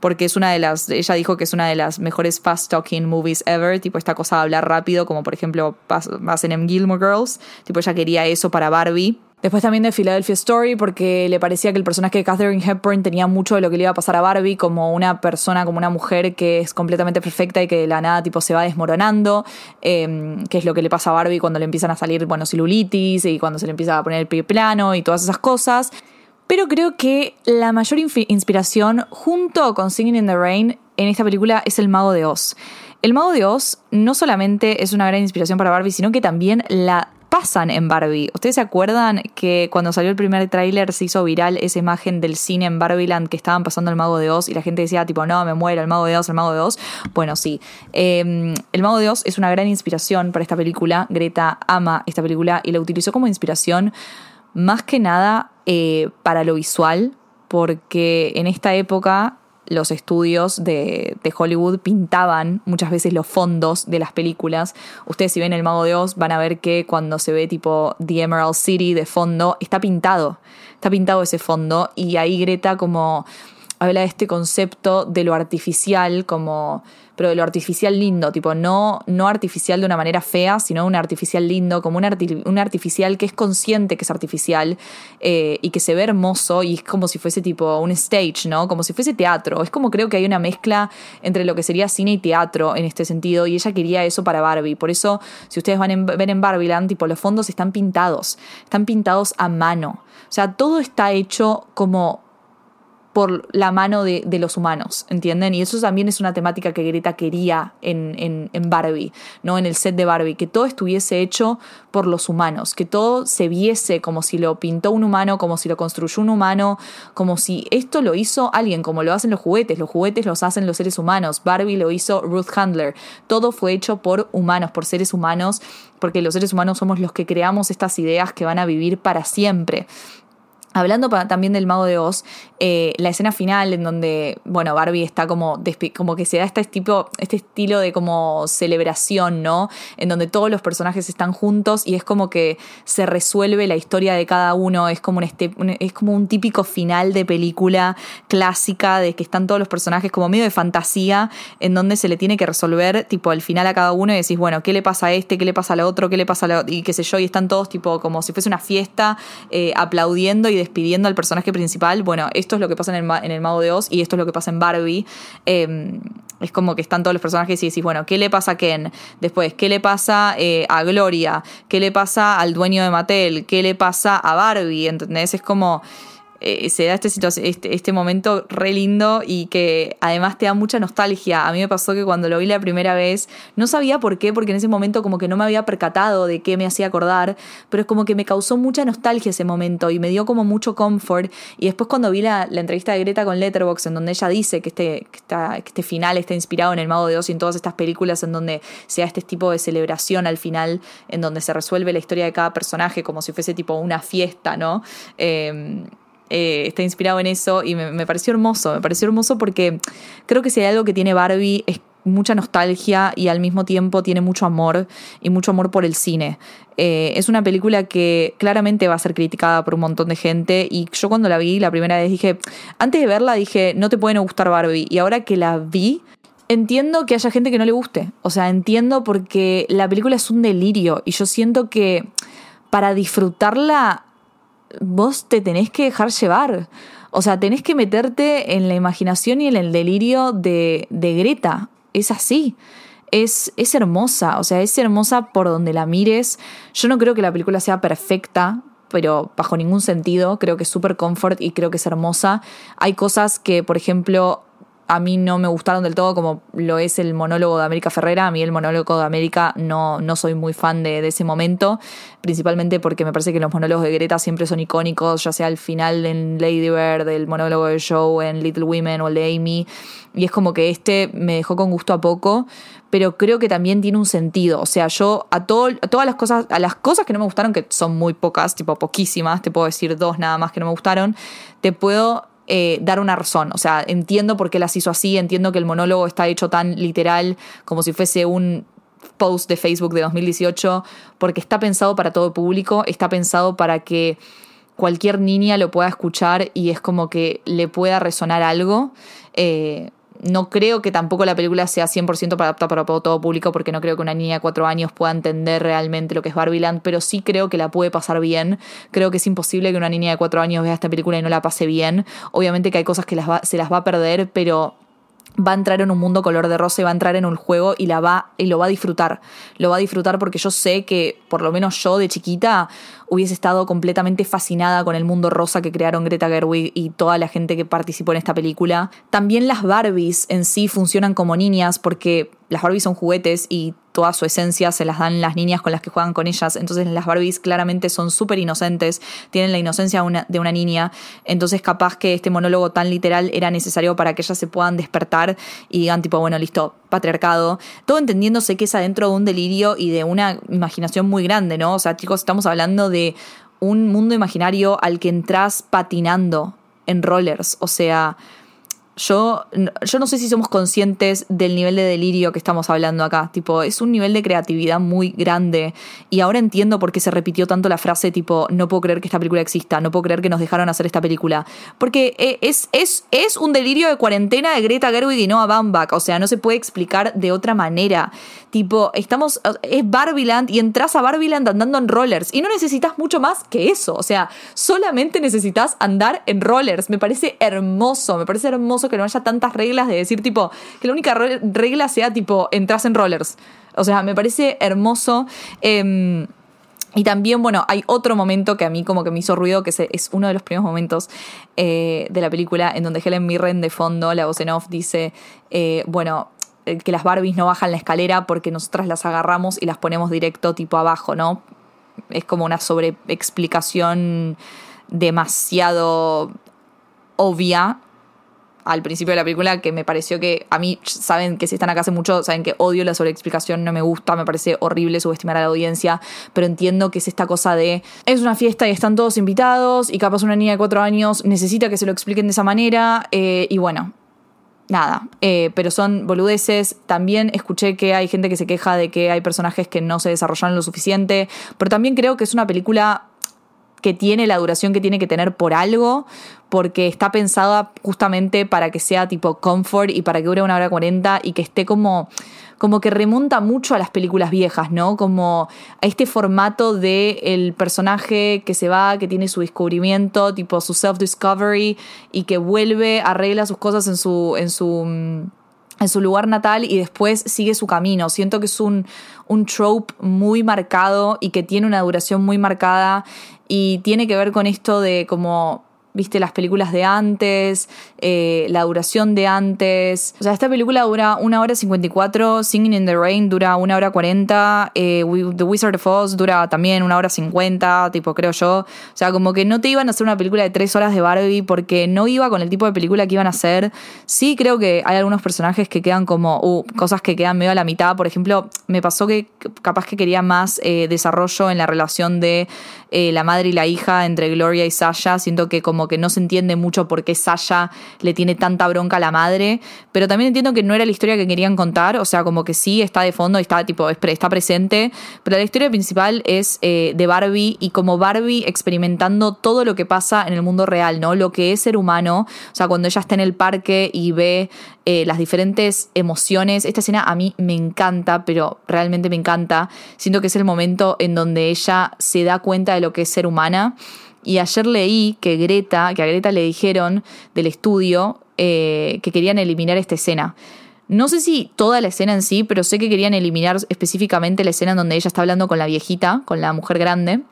porque es una de las, ella dijo que es una de las mejores fast talking movies ever, tipo esta cosa de hablar rápido, como por ejemplo pasa en. Gilmore Girls, tipo ella quería eso para Barbie. Después también de Philadelphia Story, porque le parecía que el personaje de Catherine Hepburn tenía mucho de lo que le iba a pasar a Barbie, como una persona, como una mujer que es completamente perfecta y que de la nada tipo se va desmoronando, eh, que es lo que le pasa a Barbie cuando le empiezan a salir, bueno, celulitis y cuando se le empieza a poner el pie plano y todas esas cosas. Pero creo que la mayor inspiración, junto con Singing in the Rain, en esta película es el Mago de Oz. El Mago de Oz no solamente es una gran inspiración para Barbie, sino que también la pasan en Barbie. ¿Ustedes se acuerdan que cuando salió el primer tráiler se hizo viral esa imagen del cine en Barbieland que estaban pasando el Mago de Oz y la gente decía tipo, no, me muero, el Mago de Oz, el Mago de Oz? Bueno, sí. Em, el Mago de Oz es una gran inspiración para esta película. Greta ama esta película y la utilizó como inspiración más que nada eh, para lo visual, porque en esta época los estudios de, Hollywood pintaban muchas veces los fondos de las películas. Ustedes si ven El Mago de Oz van a ver que cuando se ve tipo The Emerald City de fondo, está pintado, está pintado ese fondo y ahí Greta como habla de este concepto de lo artificial como pero de lo artificial lindo, tipo no, no artificial de una manera fea, sino un artificial lindo, como un, artificial que es consciente que es artificial eh, y que se ve hermoso y es como si fuese tipo un stage, ¿no? Como si fuese teatro. Es como creo que hay una mezcla entre lo que sería cine y teatro en este sentido y ella quería eso para Barbie. Por eso, si ustedes van a ver en Barbieland, tipo los fondos están pintados, están pintados a mano. O sea, todo está hecho como por la mano de, los humanos, ¿entienden? Y eso también es una temática que Greta quería en, en, Barbie, ¿no? En el set de Barbie, que todo estuviese hecho por los humanos, que todo se viese como si lo pintó un humano, como si lo construyó un humano, como si esto lo hizo alguien, como lo hacen los juguetes, los juguetes los hacen los seres humanos, Barbie lo hizo Ruth Handler, todo fue hecho por humanos, por seres humanos, porque los seres humanos somos los que creamos estas ideas que van a vivir para siempre. Hablando también del Mago de Oz, eh, la escena final en donde, bueno, Barbie está como, como que se da este, tipo, este estilo de como celebración, ¿no? En donde todos los personajes están juntos y es como que se resuelve la historia de cada uno, es como un, este, es como un típico final de película clásica de que están todos los personajes como medio de fantasía en donde se le tiene que resolver tipo el final a cada uno y decís, bueno, ¿qué le pasa a este? ¿Qué le pasa al otro? ¿Qué le pasa a la y qué sé yo? Y están todos tipo como si fuese una fiesta eh, aplaudiendo y despidiendo al personaje principal. Bueno, esto es lo que pasa en el, Mago de Oz y esto es lo que pasa en Barbie. Em, es como que están todos los personajes y decís, bueno, ¿qué le pasa a Ken? Después, ¿qué le pasa eh, a Gloria? ¿Qué le pasa al dueño de Mattel? ¿Qué le pasa a Barbie? ¿Entendés? Es como eh, se da este, este, momento re lindo y que además te da mucha nostalgia. A mí me pasó que cuando lo vi la primera vez, no sabía por qué, porque en ese momento como que no me había percatado de qué me hacía acordar, pero es como que me causó mucha nostalgia ese momento y me dio como mucho comfort. Y después cuando vi la, entrevista de Greta con Letterboxd, en donde ella dice que este, que, este final está inspirado en El Mago de Oz y en todas estas películas en donde se da este tipo de celebración al final, en donde se resuelve la historia de cada personaje como si fuese tipo una fiesta, ¿no? Eh, eh, está inspirado en eso y me, pareció hermoso, me pareció hermoso porque creo que si hay algo que tiene Barbie es mucha nostalgia y al mismo tiempo tiene mucho amor y mucho amor por el cine. Eh, es una película que claramente va a ser criticada por un montón de gente y yo cuando la vi la primera vez dije, antes de verla dije, no te puede gustar Barbie y ahora que la vi, entiendo que haya gente que no le guste. O sea, entiendo porque la película es un delirio y yo siento que para disfrutarla vos te tenés que dejar llevar. O sea, tenés que meterte en la imaginación y en el delirio de, de Greta. Es así. Es, es, hermosa, o sea, es hermosa por donde la mires. Yo no creo que la película sea perfecta, pero bajo ningún sentido. Creo que es súper comfort y creo que es hermosa. Hay cosas que, por ejemplo, a mí no me gustaron del todo, como lo es el monólogo de América Ferrera. A mí el monólogo de América no, no soy muy fan de, ese momento, principalmente porque me parece que los monólogos de Greta siempre son icónicos, ya sea al final en Lady Bird, el monólogo de Joe en Little Women o el de Amy. Y es como que este me dejó con gusto a poco, pero creo que también tiene un sentido. O sea, yo a, todo, a todas las cosas, a las cosas que no me gustaron, que son muy pocas, tipo poquísimas, te puedo decir dos nada más que no me gustaron, te puedo eh, dar una razón. O sea, entiendo por qué las hizo así, entiendo que el monólogo está hecho tan literal como si fuese un post de Facebook de 2018, porque está pensado para todo público, está pensado para que cualquier niña lo pueda escuchar y es como que le pueda resonar algo. Eh, no creo que tampoco la película sea 100% adaptada para todo público, porque no creo que una niña de cuatro años pueda entender realmente lo que es Barbieland, pero sí creo que la puede pasar bien. Creo que es imposible que una niña de cuatro años vea esta película y no la pase bien. Obviamente que hay cosas que se las va a perder, pero va a entrar en un mundo color de rosa y va a entrar en un juego y la va y lo va a disfrutar. Lo va a disfrutar porque yo sé que por lo menos yo de chiquita hubiese estado completamente fascinada con el mundo rosa que crearon Greta Gerwig y toda la gente que participó en esta película. También las Barbies en sí funcionan como niñas porque las Barbies son juguetes y toda su esencia se las dan las niñas con las que juegan con ellas. Entonces las Barbies claramente son súper inocentes, tienen la inocencia de una, niña. Entonces capaz que este monólogo tan literal era necesario para que ellas se puedan despertar y digan tipo, bueno, listo, patriarcado. Todo entendiéndose que es adentro de un delirio y de una imaginación muy grande, ¿no? O sea, chicos, estamos hablando de un mundo imaginario al que entras patinando en rollers. O sea, yo, yo no sé si somos conscientes del nivel de delirio que estamos hablando acá. Tipo, es un nivel de creatividad muy grande. Y ahora entiendo por qué se repitió tanto la frase, tipo, no puedo creer que esta película exista, no puedo creer que nos dejaron hacer esta película. Porque eh, es, es, es un delirio de cuarentena de Greta Gerwig y Noah Baumbach. O sea, no se puede explicar de otra manera. Tipo, estamos. Es Barbieland y entras a Barbieland andando en rollers. Y no necesitas mucho más que eso. O sea, solamente necesitas andar en rollers. Me parece hermoso. Me parece hermoso que no haya tantas reglas de decir, tipo, que la única regla sea, tipo, entras en rollers. O sea, me parece hermoso. Em, y también, bueno, hay otro momento que a mí como que me hizo ruido, que es uno de los primeros momentos eh, de la película, en donde Helen Mirren de fondo, la voz en off, dice, eh, bueno, eh, que las Barbies no bajan la escalera porque nosotras las agarramos y las ponemos directo tipo abajo, ¿no? Es como una sobreexplicación demasiado obvia al principio de la película que me pareció que a mí, saben que si están acá hace mucho, saben que odio la sobreexplicación, no me gusta, me parece horrible subestimar a la audiencia, pero entiendo que es esta cosa de es una fiesta y están todos invitados y capaz una niña de cuatro años necesita que se lo expliquen de esa manera eh, y bueno, nada, eh, pero son boludeces. También escuché que hay gente que se queja de que hay personajes que no se desarrollan lo suficiente, pero también creo que es una película que tiene la duración que tiene que tener por algo, porque está pensada justamente para que sea tipo comfort y para que dure una hora cuarenta y que esté como como que remonta mucho a las películas viejas, ¿no? Como a este formato de el personaje que se va, que tiene su descubrimiento, tipo su self-discovery y que vuelve, arregla sus cosas en su, en su, en su lugar natal y después sigue su camino. Siento que es un, un trope muy marcado y que tiene una duración muy marcada y tiene que ver con esto de como viste las películas de antes, eh, la duración de antes. O sea, esta película dura una hora 54, Singing in the Rain dura una hora 40, eh, The Wizard of Oz dura también una hora 50, tipo, creo yo. O sea, como que no te iban a hacer una película de tres horas de Barbie porque no iba con el tipo de película que iban a hacer. Sí, creo que hay algunos personajes que quedan como, uh, cosas que quedan medio a la mitad. Por ejemplo, me pasó que capaz que quería más eh, desarrollo en la relación de la madre y la hija entre Gloria y Sasha. Siento que como que no se entiende mucho por qué Sasha le tiene tanta bronca a la madre, pero también entiendo que no era la historia que querían contar, o sea, como que sí está de fondo, está tipo está presente, pero la historia principal es eh, de Barbie y como Barbie experimentando todo lo que pasa en el mundo real, ¿no? Lo que es ser humano, o sea, cuando ella está en el parque y ve eh, las diferentes emociones. Esta escena a mí me encanta, pero realmente me encanta. Siento que es el momento en donde ella se da cuenta de lo que es ser humana y ayer leí que Greta, que a Greta le dijeron del estudio eh, que querían eliminar esta escena. No sé si toda la escena en sí, pero sé que querían eliminar específicamente la escena en donde ella está hablando con la viejita, con la mujer grande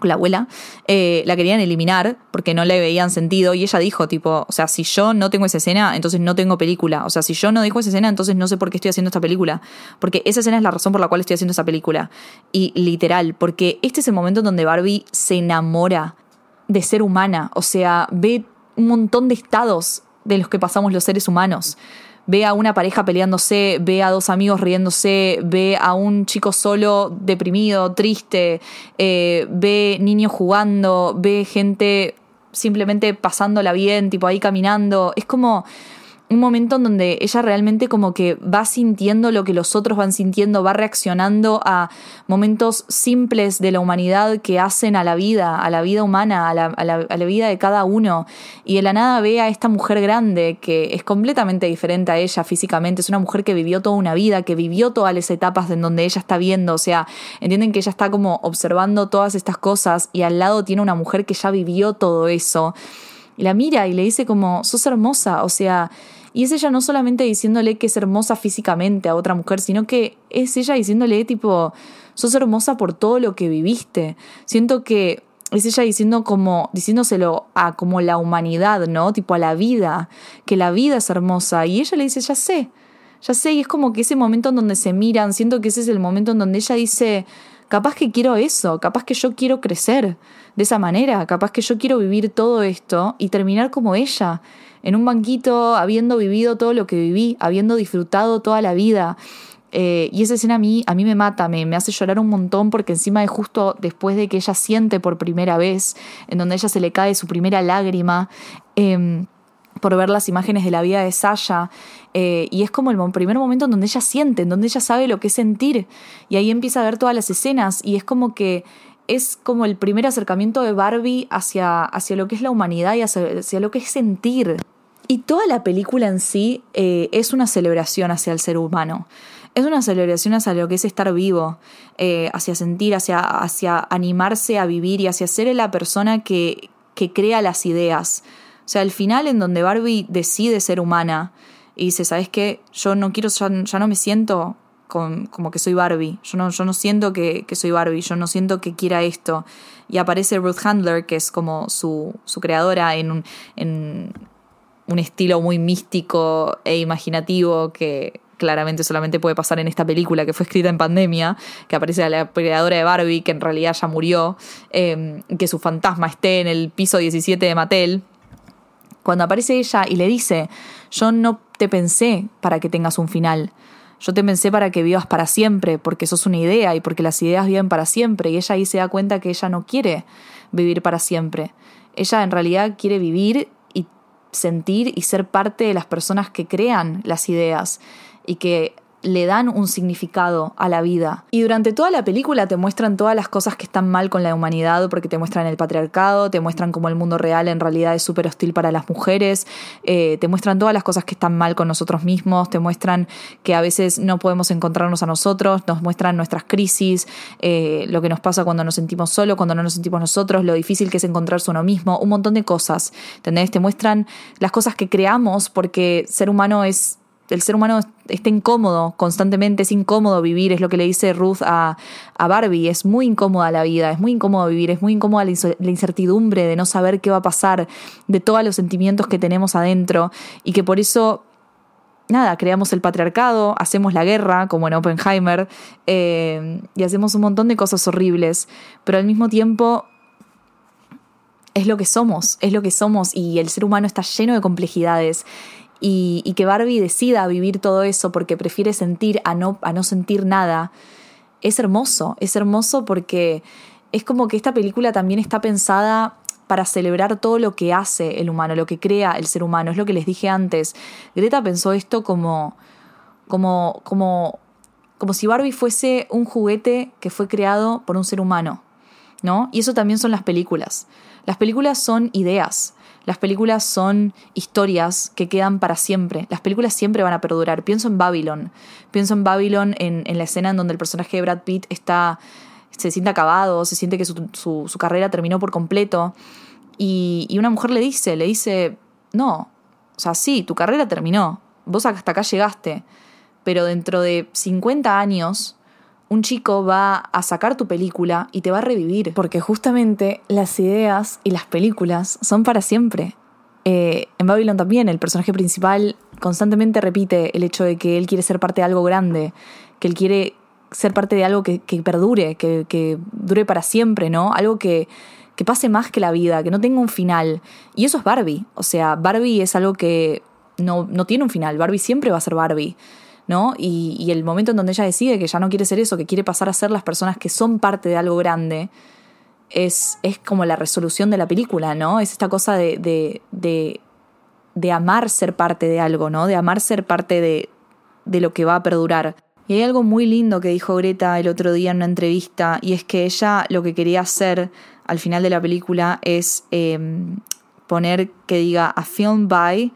con la abuela, eh, la querían eliminar porque no le veían sentido y ella dijo tipo, o sea, si yo no tengo esa escena, entonces no tengo película, o sea, si yo no dejo esa escena, entonces no sé por qué estoy haciendo esta película, porque esa escena es la razón por la cual estoy haciendo esa película. Y literal, porque este es el momento en donde Barbie se enamora de ser humana, o sea, ve un montón de estados de los que pasamos los seres humanos ve a una pareja peleándose, ve a dos amigos riéndose, ve a un chico solo deprimido, triste, eh, ve niños jugando, ve gente simplemente pasándola bien, tipo ahí caminando. Es como un momento en donde ella realmente como que va sintiendo lo que los otros van sintiendo, va reaccionando a momentos simples de la humanidad que hacen a la vida, a la vida humana, a la, vida de cada uno. Y de la nada ve a esta mujer grande que es completamente diferente a ella físicamente, es una mujer que vivió toda una vida, que vivió todas las etapas en donde ella está viendo, o sea, entienden que ella está como observando todas estas cosas y al lado tiene una mujer que ya vivió todo eso. Y la mira y le dice como, sos hermosa, o sea, y es ella no solamente diciéndole que es hermosa físicamente a otra mujer, sino que es ella diciéndole tipo, sos hermosa por todo lo que viviste. Siento que es ella diciendo como, diciéndoselo a como la humanidad, ¿no? Tipo a la vida, que la vida es hermosa. Y ella le dice, ya sé, ya sé, y es como que ese momento en donde se miran, siento que ese es el momento en donde ella dice, capaz que quiero eso, capaz que yo quiero crecer de esa manera, capaz que yo quiero vivir todo esto y terminar como ella en un banquito, habiendo vivido todo lo que viví, habiendo disfrutado toda la vida. Eh, y esa escena a mí, a mí me mata, me, me, hace llorar un montón porque encima es justo después de que ella siente por primera vez, en donde ella se le cae su primera lágrima. Em, por ver las imágenes de la vida de Sasha. Eh, y es como el primer momento en donde ella siente, en donde ella sabe lo que es sentir. Y ahí empieza a ver todas las escenas. Y es como que es como el primer acercamiento de Barbie hacia, hacia lo que es la humanidad y hacia lo que es sentir. Y toda la película en sí eh, es una celebración hacia el ser humano. Es una celebración hacia lo que es estar vivo, eh, hacia sentir, hacia, hacia animarse a vivir y hacia ser la persona que, que crea las ideas. O sea, el final en donde Barbie decide ser humana y dice, ¿sabes qué? Yo no quiero, ya, no me siento como que soy Barbie. Yo no, yo no siento que, que, soy Barbie, yo no siento que quiera esto. Y aparece Ruth Handler, que es como su, su creadora en, un, en, un estilo muy místico e imaginativo que claramente solamente puede pasar en esta película que fue escrita en pandemia, que aparece la creadora de Barbie, que en realidad ya murió, em, que su fantasma esté en el piso 17 de Mattel. Cuando aparece ella y le dice, yo no te pensé para que tengas un final, yo te pensé para que vivas para siempre, porque sos una idea y porque las ideas viven para siempre, y ella ahí se da cuenta que ella no quiere vivir para siempre. Ella en realidad quiere vivir sentir y ser parte de las personas que crean las ideas y que le dan un significado a la vida. Y durante toda la película te muestran todas las cosas que están mal con la humanidad, porque te muestran el patriarcado, te muestran cómo el mundo real en realidad es súper hostil para las mujeres, eh, te muestran todas las cosas que están mal con nosotros mismos, te muestran que a veces no podemos encontrarnos a nosotros, nos muestran nuestras crisis, eh, lo que nos pasa cuando nos sentimos solos, cuando no nos sentimos nosotros, lo difícil que es encontrarse uno mismo, un montón de cosas. ¿Entendés? Te muestran las cosas que creamos porque ser humano es el ser humano está incómodo constantemente, es incómodo vivir, es lo que le dice Ruth a, a Barbie, es muy incómoda la vida, es muy incómodo vivir, es muy incómoda la incertidumbre de no saber qué va a pasar, de todos los sentimientos que tenemos adentro y que por eso nada, creamos el patriarcado, hacemos la guerra, como en Oppenheimer, eh, y hacemos un montón de cosas horribles, pero al mismo tiempo es lo que somos, es lo que somos, y el ser humano está lleno de complejidades. Y, que Barbie decida vivir todo eso porque prefiere sentir a no, a no sentir nada, es hermoso, es hermoso porque es como que esta película también está pensada para celebrar todo lo que hace el humano, lo que crea el ser humano. Es lo que les dije antes. Greta pensó esto como, como, como, como si Barbie fuese un juguete que fue creado por un ser humano, ¿no? Y eso también son las películas. Las películas son ideas. Las películas son historias que quedan para siempre. Las películas siempre van a perdurar. Pienso en Babylon. Pienso en Babylon en, la escena en donde el personaje de Brad Pitt está se siente acabado, se siente que su, carrera terminó por completo. Y, una mujer le dice, le dice, no, o sea, sí, tu carrera terminó, vos hasta acá llegaste, pero dentro de 50 años un chico va a sacar tu película y te va a revivir. Porque justamente las ideas y las películas son para siempre. Eh, en Babylon también el personaje principal constantemente repite el hecho de que él quiere ser parte de algo grande, que él quiere ser parte de algo que, perdure, que, dure para siempre, ¿no? Algo que, que pase más que la vida, que no tenga un final. Y eso es Barbie. O sea, Barbie es algo que no, no tiene un final. Barbie siempre va a ser Barbie. ¿No? Y, el momento en donde ella decide que ya no quiere ser eso, que quiere pasar a ser las personas que son parte de algo grande, es, es como la resolución de la película, ¿no? Es esta cosa de, de, de, de amar ser parte de algo, ¿no? De amar ser parte de, de lo que va a perdurar. Y hay algo muy lindo que dijo Greta el otro día en una entrevista, y es que ella lo que quería hacer al final de la película es em, poner que diga a film by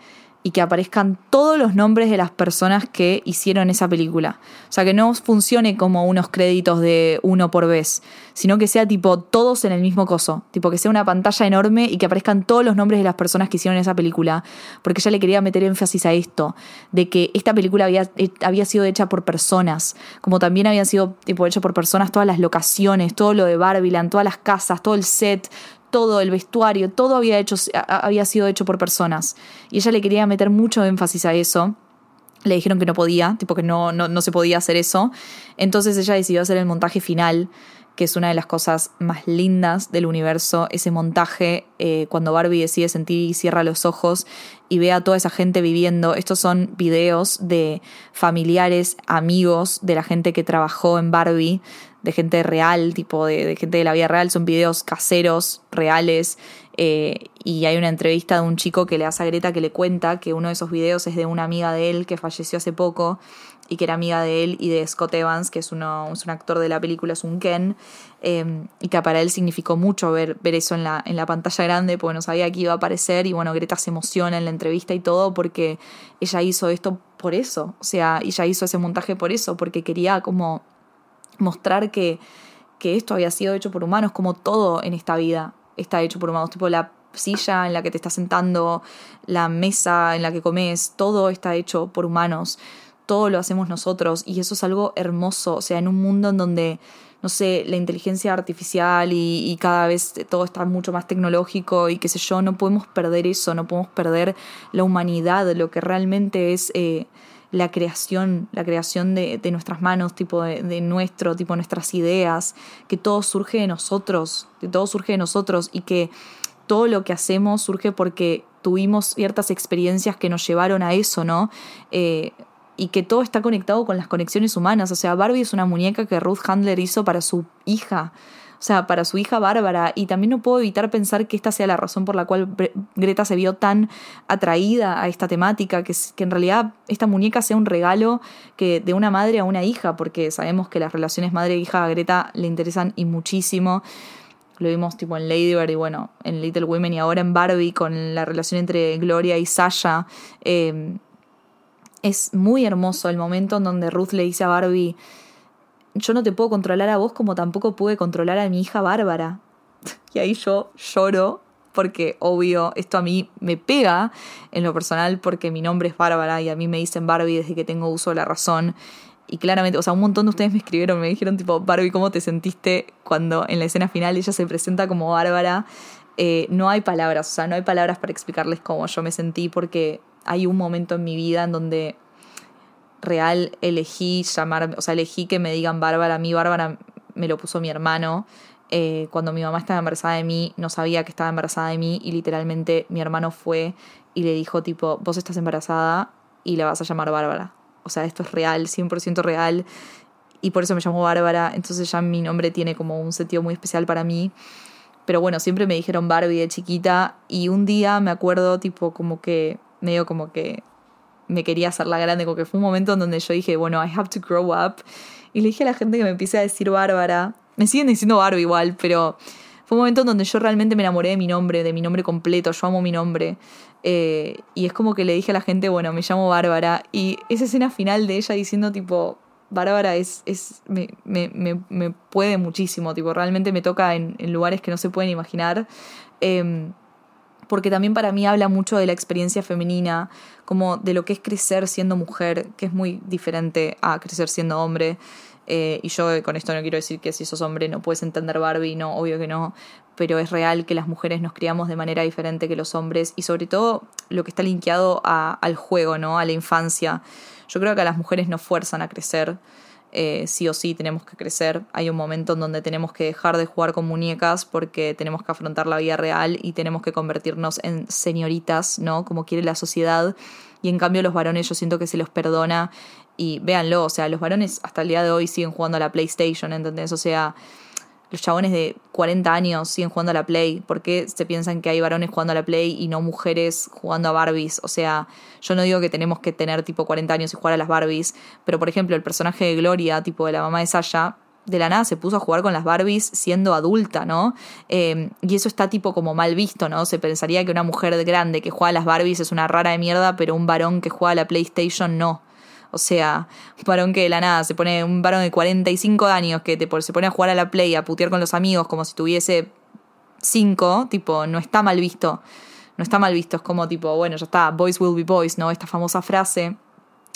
y que aparezcan todos los nombres de las personas que hicieron esa película. O sea, que no funcione como unos créditos de uno por vez, sino que sea tipo todos en el mismo coso, tipo que sea una pantalla enorme y que aparezcan todos los nombres de las personas que hicieron esa película, porque ella le quería meter énfasis a esto, de que esta película había, eh, había sido hecha por personas, como también había sido tipo hecho por personas todas las locaciones, todo lo de Barbiland, todas las casas, todo el set, todo, el vestuario, todo había, hecho, había sido hecho por personas. Y ella le quería meter mucho énfasis a eso. Le dijeron que no podía, tipo que no, no, no se podía hacer eso. Entonces ella decidió hacer el montaje final, que es una de las cosas más lindas del universo, ese montaje eh, cuando Barbie decide sentir y cierra los ojos y ve a toda esa gente viviendo. Estos son videos de familiares, amigos de la gente que trabajó en Barbie, de gente real, tipo de, gente de la vida real, son videos caseros, reales. Eh, y hay una entrevista de un chico que le hace a Greta que le cuenta que uno de esos videos es de una amiga de él que falleció hace poco y que era amiga de él y de Scott Evans, que es, uno, es un actor de la película, es un Ken, em, y que para él significó mucho ver, ver eso en la, en la pantalla grande, porque no sabía que iba a aparecer, y bueno, Greta se emociona en la entrevista y todo, porque ella hizo esto por eso, o sea, ella hizo ese montaje por eso, porque quería como mostrar que, que esto había sido hecho por humanos, como todo en esta vida está hecho por humanos, tipo la silla en la que te estás sentando, la mesa en la que comes, todo está hecho por humanos, todo lo hacemos nosotros y eso es algo hermoso, o sea, en un mundo en donde, no sé, la inteligencia artificial y, cada vez todo está mucho más tecnológico y qué sé yo, no podemos perder eso, no podemos perder la humanidad, lo que realmente es... Eh, la creación, la creación de, nuestras manos, tipo de, nuestro, tipo nuestras ideas, que todo surge de nosotros, que todo surge de nosotros y que todo lo que hacemos surge porque tuvimos ciertas experiencias que nos llevaron a eso, ¿no? Eh, y que todo está conectado con las conexiones humanas. O sea, Barbie es una muñeca que Ruth Handler hizo para su hija o sea, para su hija Bárbara. Y también no puedo evitar pensar que esta sea la razón por la cual Greta se vio tan atraída a esta temática, que, que en realidad esta muñeca sea un regalo que de una madre a una hija, porque sabemos que las relaciones madre-hija a Greta le interesan y muchísimo. Lo vimos tipo en Lady Bird y bueno, en Little Women y ahora en Barbie con la relación entre Gloria y Sasha. Eh, es muy hermoso el momento en donde Ruth le dice a Barbie, yo no te puedo controlar a vos como tampoco pude controlar a mi hija Bárbara. Y ahí yo lloro porque obvio, esto a mí me pega en lo personal porque mi nombre es Bárbara y a mí me dicen Barbie desde que tengo uso de la razón. Y claramente, o sea, un montón de ustedes me escribieron, me dijeron tipo, Barbie, ¿cómo te sentiste cuando en la escena final ella se presenta como Bárbara? Eh, no hay palabras, o sea, no hay palabras para explicarles cómo yo me sentí porque hay un momento en mi vida en donde real elegí llamar, o sea, elegí que me digan Bárbara. A mí Bárbara me lo puso mi hermano. Eh, cuando mi mamá estaba embarazada de mí, no sabía que estaba embarazada de mí y literalmente mi hermano fue y le dijo tipo, vos estás embarazada y la vas a llamar Bárbara. O sea, esto es real, 100% real. Y por eso me llamo Bárbara. Entonces ya mi nombre tiene como un sentido muy especial para mí. Pero bueno, siempre me dijeron Barbie de chiquita. Y un día me acuerdo tipo como que, medio como que me quería hacer la grande, como que fue un momento en donde yo dije, bueno, I have to grow up. Y le dije a la gente que me empiece a decir Bárbara. Me siguen diciendo Barbie igual, pero fue un momento en donde yo realmente me enamoré de mi nombre, de mi nombre completo. Yo amo mi nombre. Eh, y es como que le dije a la gente, bueno, me llamo Bárbara. Y esa escena final de ella diciendo, tipo, Bárbara es, es me, me, me, puede muchísimo, tipo, realmente me toca en, en lugares que no se pueden imaginar. Eh, porque también para mí habla mucho de la experiencia femenina, como de lo que es crecer siendo mujer, que es muy diferente a crecer siendo hombre. Eh, y yo con esto no quiero decir que si sos hombre no puedes entender Barbie, no, obvio que no, pero es real que las mujeres nos criamos de manera diferente que los hombres y sobre todo lo que está linkeado al juego, ¿no? A la infancia. Yo creo que a las mujeres nos fuerzan a crecer. Eh, sí o sí tenemos que crecer. Hay un momento en donde tenemos que dejar de jugar con muñecas porque tenemos que afrontar la vida real y tenemos que convertirnos en señoritas, ¿no? Como quiere la sociedad. Y en cambio los varones yo siento que se los perdona y véanlo, o sea, los varones hasta el día de hoy siguen jugando a la PlayStation, ¿entendés? O sea, los chabones de 40 años siguen jugando a la Play? ¿Por qué se piensan que hay varones jugando a la Play y no mujeres jugando a Barbies? O sea, yo no digo que tenemos que tener tipo 40 años y jugar a las Barbies, pero por ejemplo, el personaje de Gloria, tipo de la mamá de Sasha, de la nada se puso a jugar con las Barbies siendo adulta, ¿no? Em, y eso está tipo como mal visto, ¿no? Se pensaría que una mujer grande que juega a las Barbies es una rara de mierda, pero un varón que juega a la PlayStation no. O sea, un varón que de la nada se pone, un varón de 45 años que te, se pone a jugar a la play, a putear con los amigos como si tuviese 5, tipo, no está mal visto. No está mal visto, es como tipo, bueno, ya está, boys will be boys, ¿no? Esta famosa frase.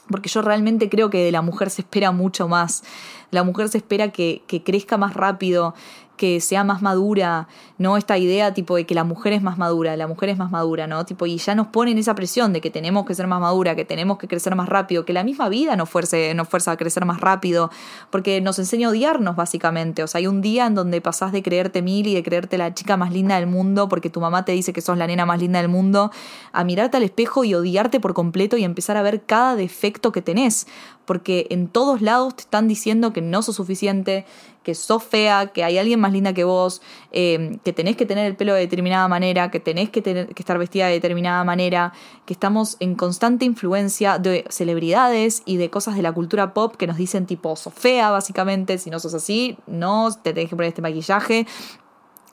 Porque yo realmente creo que de la mujer se espera mucho más. La mujer se espera que, que crezca más rápido, que sea más madura, ¿no? Esta idea tipo de que la mujer es más madura, la mujer es más madura, ¿no? Tipo, y ya nos ponen esa presión de que tenemos que ser más madura, que tenemos que crecer más rápido, que la misma vida nos, fuerce, nos fuerza a crecer más rápido, porque nos enseña a odiarnos básicamente. O sea, hay un día en donde pasás de creerte mil y de creerte la chica más linda del mundo porque tu mamá te dice que sos la nena más linda del mundo, a mirarte al espejo y odiarte por completo y empezar a ver cada defecto que tenés, porque en todos lados te están diciendo que no sos suficiente, que sos fea, que hay alguien más linda que vos, eh, que tenés que tener el pelo de determinada manera, que tenés que, tener, que estar vestida de determinada manera, que estamos en constante influencia de celebridades y de cosas de la cultura pop que nos dicen tipo, sos fea básicamente, si no sos así, no, te tenés que poner este maquillaje,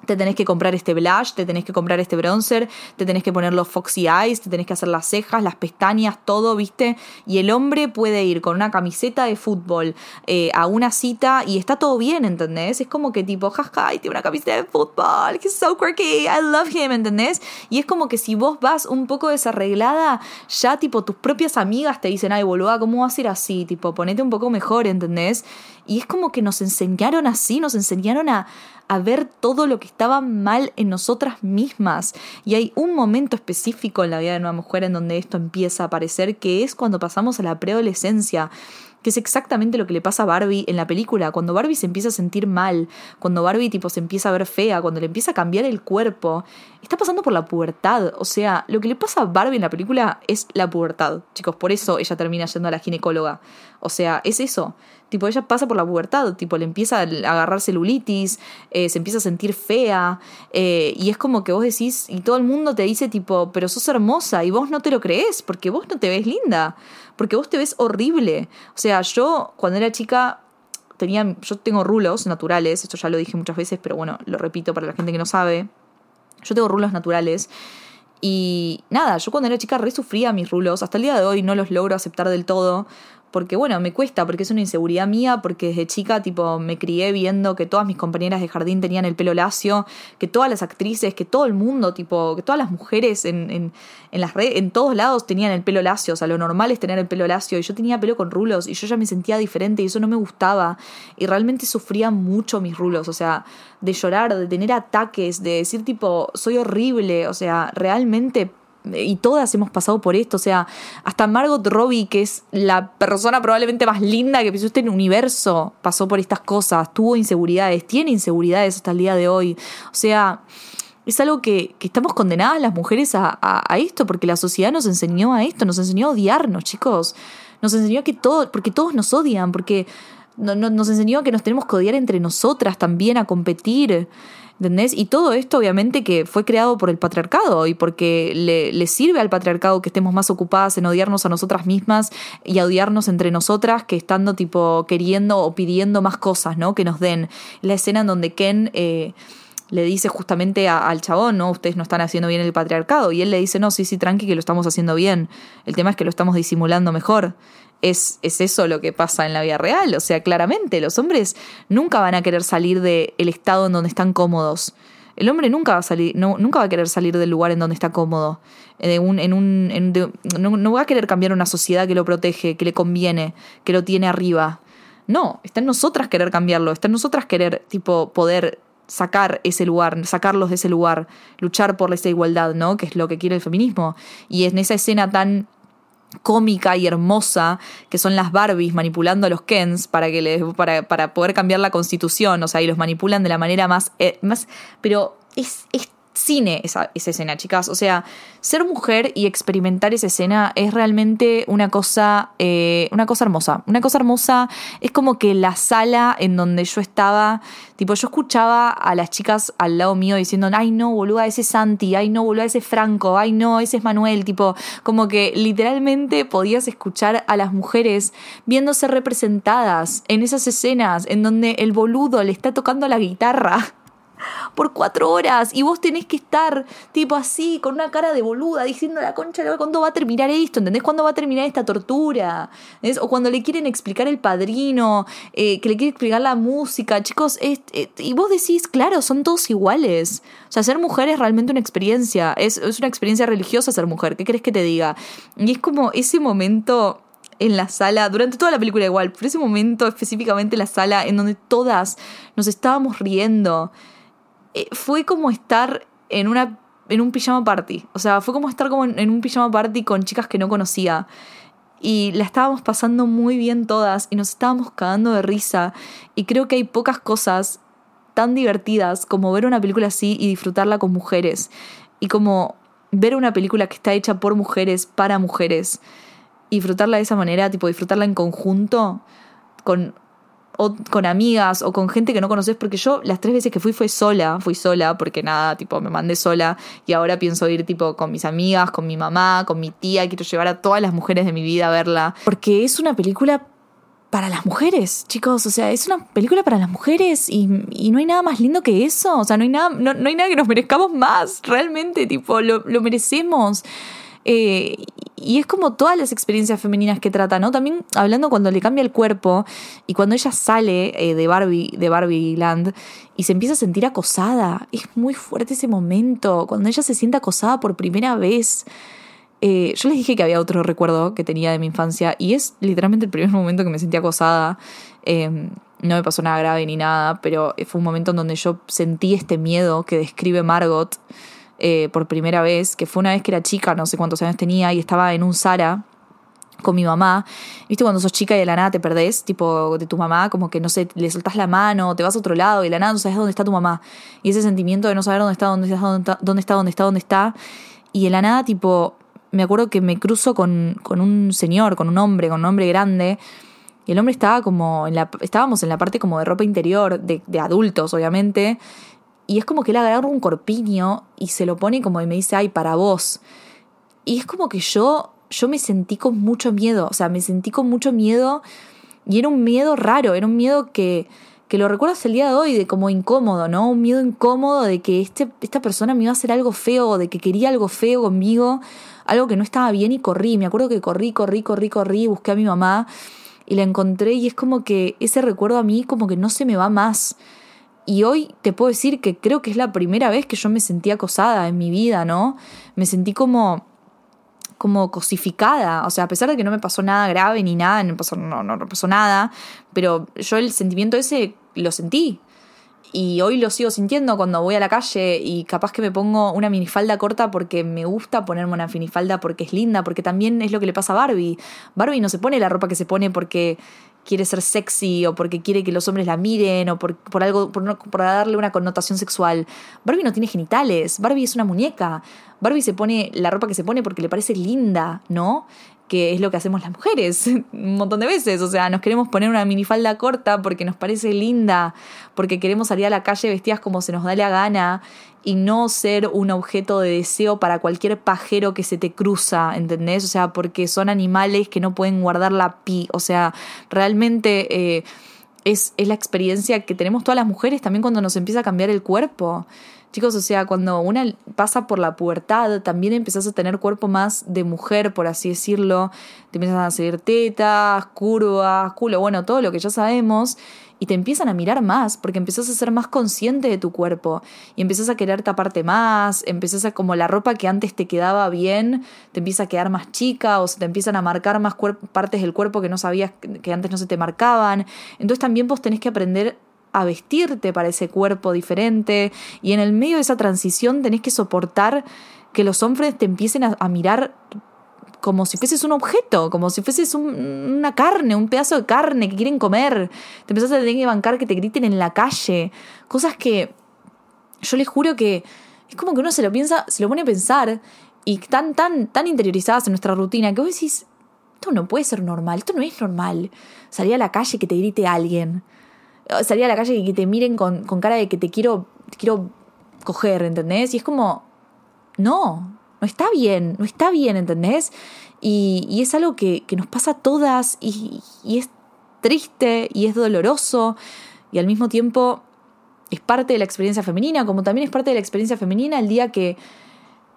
te tenés que comprar este blush, te tenés que comprar este bronzer, te tenés que poner los foxy eyes, te tenés que hacer las cejas, las pestañas, todo, ¿viste? Y el hombre puede ir con una camiseta de fútbol eh, a una cita y está todo bien, ¿entendés? Es como que tipo, jaja, tiene una camiseta de fútbol, que so quirky, I love him, ¿entendés? Y es como que si vos vas un poco desarreglada, ya tipo tus propias amigas te dicen, ay, boluda, ¿cómo va a ser así? Tipo, ponete un poco mejor, ¿entendés? Y es como que nos enseñaron así, nos enseñaron a, a ver todo lo que estaba mal en nosotras mismas. Y hay un momento específico en la vida de una mujer en donde esto empieza a aparecer, que es cuando pasamos a la preadolescencia que es exactamente lo que le pasa a Barbie en la película, cuando Barbie se empieza a sentir mal, cuando Barbie tipo se empieza a ver fea, cuando le empieza a cambiar el cuerpo, está pasando por la pubertad, o sea, lo que le pasa a Barbie en la película es la pubertad, chicos, por eso ella termina yendo a la ginecóloga, o sea, es eso, tipo ella pasa por la pubertad, tipo le empieza a agarrar celulitis, eh, se empieza a sentir fea, eh, y es como que vos decís, y todo el mundo te dice tipo, pero sos hermosa, y vos no te lo crees, porque vos no te ves linda porque vos te ves horrible. O sea, yo cuando era chica tenía, yo tengo rulos naturales, esto ya lo dije muchas veces, pero bueno, lo repito para la gente que no sabe. Yo tengo rulos naturales. Y nada, yo cuando era chica re sufría mis rulos. Hasta el día de hoy no los logro aceptar del todo porque bueno, me cuesta, porque es una inseguridad mía, porque desde chica tipo me crié viendo que todas mis compañeras de jardín tenían el pelo lacio, que todas las actrices, que todo el mundo, tipo, que todas las mujeres en, en, en las redes, en todos lados tenían el pelo lacio, o sea, lo normal es tener el pelo lacio, y yo tenía pelo con rulos, y yo ya me sentía diferente, y eso no me gustaba, y realmente sufría mucho mis rulos, o sea, de llorar, de tener ataques, de decir tipo, soy horrible, o sea, realmente y todas hemos pasado por esto, o sea, hasta Margot Robbie, que es la persona probablemente más linda que pisó este universo, pasó por estas cosas, tuvo inseguridades, tiene inseguridades hasta el día de hoy, o sea, es algo que, estamos condenadas las mujeres a, esto, porque la sociedad nos enseñó a esto, nos enseñó a odiarnos, chicos, nos enseñó a que todo, porque todos nos odian, porque nos enseñó a que nos tenemos que odiar entre nosotras también, a competir. ¿Entendés? Y todo esto obviamente que fue creado por el patriarcado y porque le, sirve al patriarcado que estemos más ocupadas en odiarnos a nosotras mismas y a odiarnos entre nosotras que estando tipo queriendo o pidiendo más cosas, ¿no? Que nos den. La escena en donde Ken... Eh, le dice justamente al chabón, no, ustedes no están haciendo bien el patriarcado. Y él le dice, no, sí, sí, tranqui, que lo estamos haciendo bien. El tema es que lo estamos disimulando mejor es, eso lo que pasa en la vida real. O sea, claramente, los hombres nunca van a querer salir del estado en donde están cómodos. El hombre nunca va a salir, no, nunca va a querer salir del lugar en donde está cómodo. En un, en un, no, no va a querer cambiar una sociedad que lo protege, que le conviene, que lo tiene arriba. No, está en nosotras querer cambiarlo, está en nosotras querer, tipo, poder sacar ese lugar, sacarlos de ese lugar, luchar por esa igualdad, ¿no? Que es lo que quiere el feminismo. Y en esa escena tan cómica y hermosa que son las Barbies manipulando a los Kens para que les, para, para poder cambiar la constitución, o sea, y los manipulan de la manera más, eh, más pero es, es cine esa, escena, chicas. O sea, ser mujer y experimentar esa escena es realmente una cosa, eh, una cosa hermosa. Una cosa hermosa es como que la sala en donde yo estaba, tipo, yo escuchaba a las chicas al lado mío diciendo, ay no, boluda, ese es Santi, ay no, boluda, ese es Franco, ay no, ese es Manuel, tipo, como que literalmente podías escuchar a las mujeres viéndose representadas en esas escenas en donde el boludo le está tocando la guitarra por cuatro horas y vos tenés que estar tipo así, con una cara de boluda, diciendo la concha, ¿cuándo va a terminar esto? ¿Entendés? ¿Cuándo va a terminar esta tortura? O cuando le quieren explicar el padrino, eh, que le quiere explicar la música, chicos, y vos decís, claro, son todos iguales. O sea, ser mujer es realmente una experiencia, es, es una experiencia religiosa ser mujer, ¿qué crees que te diga? Y es como ese momento en la sala, durante toda la película igual, pero ese momento específicamente en la sala en donde todas nos estábamos riendo eh, fue como estar en una en un pijama party. O sea, fue como estar como en, un pijama party con chicas que no conocía. Y la estábamos pasando muy bien todas y nos estábamos cagando de risa. Y creo que hay pocas cosas tan divertidas como ver una película así y disfrutarla con mujeres. Y como ver una película que está hecha por mujeres, para mujeres. Y disfrutarla de esa manera, tipo disfrutarla en conjunto, con o con amigas o con gente que no conoces, porque yo las tres veces que fui fue sola, fui sola, porque nada, tipo, me mandé sola y ahora pienso ir tipo con mis amigas, con mi mamá, con mi tía, quiero llevar a todas las mujeres de mi vida a verla, porque es una película para las mujeres, chicos, o sea, es una película para las mujeres y, no hay nada más lindo que eso, o sea, no hay nada, no, hay nada que nos merezcamos más, realmente, tipo, lo, lo merecemos. Eh, y es como todas las experiencias femeninas que trata, ¿no? También hablando cuando le cambia el cuerpo y cuando ella sale eh, de Barbie, de Barbie Land y se empieza a sentir acosada. Es muy fuerte ese momento, cuando ella se siente acosada por primera vez. Eh, yo les dije que había otro recuerdo que tenía de mi infancia y es literalmente el primer momento que me sentí acosada. no me pasó nada grave ni nada, pero fue un momento en donde yo sentí este miedo que describe Margot eh, por primera vez, que fue una vez que era chica, no sé cuántos años tenía, y estaba en un Sara con mi mamá. ¿Viste cuando sos chica y de la nada te perdés, tipo de tu mamá, como que no sé, le soltás la mano, te vas a otro lado y de la nada no sabes dónde está tu mamá? Y ese sentimiento de no saber dónde está, dónde está, dónde está, dónde está, dónde está. Y de la nada, tipo, me acuerdo que me cruzo con, con un señor, con un hombre, con un hombre grande. Y el hombre estaba como en la, estábamos en la parte como de ropa interior, de, de adultos, obviamente. Y es como que él agarra un corpiño y se lo pone como y me dice, ay, para vos. Y es como que yo, yo me sentí con mucho miedo, o sea, me sentí con mucho miedo y era un miedo raro, era un miedo que, que lo recuerdo hasta el día de hoy, de como incómodo, ¿no? Un miedo incómodo de que este, esta persona me iba a hacer algo feo, de que quería algo feo conmigo, algo que no estaba bien y corrí. Me acuerdo que corrí, corrí, corrí, corrí, busqué a mi mamá y la encontré y es como que ese recuerdo a mí como que no se me va más. Y hoy te puedo decir que creo que es la primera vez que yo me sentí acosada en mi vida, ¿no? Me sentí como como cosificada, o sea, a pesar de que no me pasó nada grave ni nada, no, pasó, no, no pasó nada, pero yo el sentimiento ese lo sentí, y hoy lo sigo sintiendo cuando voy a la calle y capaz que me pongo una minifalda corta porque me gusta ponerme una minifalda porque es linda, porque también es lo que le pasa a Barbie. Barbie no se pone la ropa que se pone porque quiere ser sexy o porque quiere que los hombres la miren o por, por algo, por, por darle una connotación sexual. Barbie no tiene genitales, Barbie es una muñeca. Barbie se pone la ropa que se pone porque le parece linda, ¿no? que es lo que hacemos las mujeres un montón de veces. O sea, nos queremos poner una minifalda corta porque nos parece linda, porque queremos salir a la calle vestidas como se nos da la gana y no ser un objeto de deseo para cualquier pajero que se te cruza, ¿entendés? O sea, porque son animales que no pueden guardar la pi. O sea, realmente eh, es, es la experiencia que tenemos todas las mujeres también cuando nos empieza a cambiar el cuerpo. Chicos, o sea, cuando una pasa por la pubertad, también empezás a tener cuerpo más de mujer, por así decirlo. Te empiezan a salir tetas, curvas, culo, bueno, todo lo que ya sabemos. Y te empiezan a mirar más, porque empezás a ser más consciente de tu cuerpo. Y empezás a querer taparte más, empezás a como la ropa que antes te quedaba bien, te empieza a quedar más chica, o se te empiezan a marcar más partes del cuerpo que no sabías que antes no se te marcaban. Entonces también vos tenés que aprender a vestirte para ese cuerpo diferente y en el medio de esa transición tenés que soportar que los hombres te empiecen a, mirar como si fueses un objeto, como si fueses una carne, un pedazo de carne que quieren comer. Te empezás a tener que bancar que te griten en la calle. Cosas que yo les juro que es como que uno se lo piensa, se lo pone a pensar y tan, tan, tan interiorizadas en nuestra rutina que vos decís, esto no puede ser normal, esto no es normal. Salir a la calle que te grite alguien salir a la calle y que te miren con, cara de que te quiero, quiero coger, ¿entendés? Y es como, no, no está bien, no está bien, ¿entendés? Y, es algo que, nos pasa a todas y, es triste y es doloroso y al mismo tiempo es parte de la experiencia femenina, como también es parte de la experiencia femenina el día que,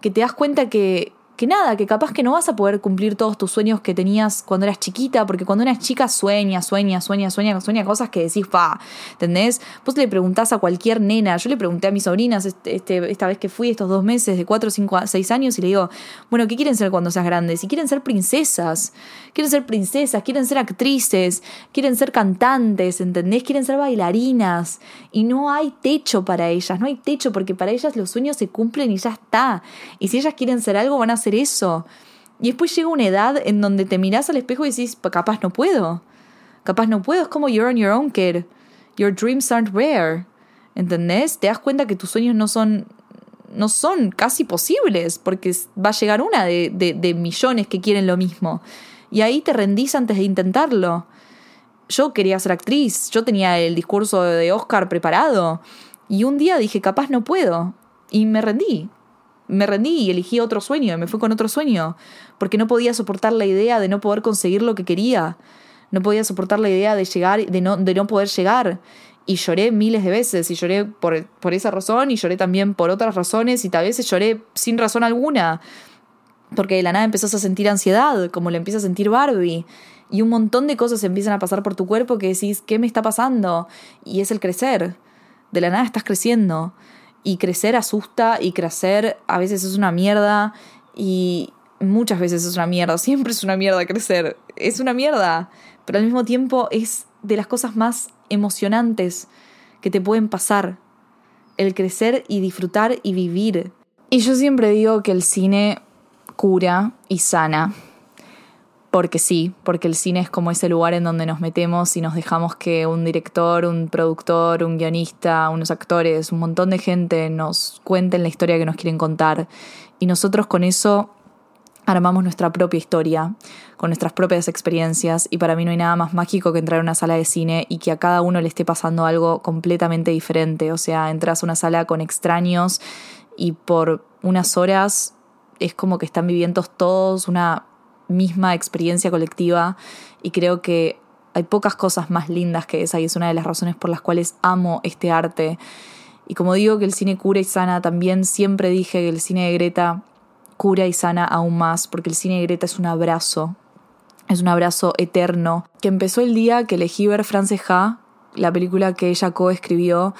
que te das cuenta que, que nada, que capaz que no vas a poder cumplir todos tus sueños que tenías cuando eras chiquita, porque cuando eras chica sueña, sueña, sueña, sueña, sueña cosas que decís, pa, ¿entendés? Vos le preguntás a cualquier nena, yo le pregunté a mis sobrinas este, este esta vez que fui estos dos meses, de 4, 5, 6 años, y le digo, bueno, ¿qué quieren ser cuando seas grandes? Y quieren ser princesas, quieren ser princesas, quieren ser actrices, quieren ser cantantes, ¿entendés? Quieren ser bailarinas, y no hay techo para ellas, no hay techo, porque para ellas los sueños se cumplen y ya está. Y si ellas quieren ser algo, van a ser eso. Y después llega una edad en donde te miras al espejo y decís, capaz no puedo. Capaz no puedo. Es como you're on your own, kid. Your dreams aren't rare. ¿Entendés? Te das cuenta que tus sueños no son no son casi posibles, porque va a llegar una de, de, millones que quieren lo mismo. Y ahí te rendís antes de intentarlo. Yo quería ser actriz, yo tenía el discurso de Oscar preparado, y un día dije, capaz no puedo, y me rendí me rendí y elegí otro sueño, y me fui con otro sueño, porque no podía soportar la idea de no poder conseguir lo que quería, no podía soportar la idea de llegar, de no, de no poder llegar. Y lloré miles de veces, y lloré por, por esa razón, y lloré también por otras razones, y tal vez lloré sin razón alguna, porque de la nada empezás a sentir ansiedad, como le empieza a sentir Barbie. Y un montón de cosas empiezan a pasar por tu cuerpo que decís, ¿qué me está pasando? Y es el crecer. De la nada estás creciendo y crecer asusta y crecer a veces es una mierda y muchas veces es una mierda, siempre es una mierda crecer, es una mierda, pero al mismo tiempo es de las cosas más emocionantes que te pueden pasar, el crecer y disfrutar y vivir. Y yo siempre digo que el cine cura y sana porque sí, porque el cine es como ese lugar en donde nos metemos y nos dejamos que un director, un productor, un guionista, unos actores, un montón de gente nos cuenten la historia que nos quieren contar. Y nosotros con eso armamos nuestra propia historia, con nuestras propias experiencias. Y para mí no hay nada más mágico que entrar a una sala de cine y que a cada uno le esté pasando algo completamente diferente. O sea, entras a una sala con extraños y por unas horas es como que están viviendo todos una misma experiencia colectiva y creo que hay pocas cosas más lindas que esa y es una de las razones por las cuales amo este arte. Y como digo que el cine cura y sana, también siempre dije que el cine de Greta cura y sana aún más, porque el cine de Greta es un abrazo. Es un abrazo eterno que empezó el día que elegí ver Frances Ha, la película que ella coescribió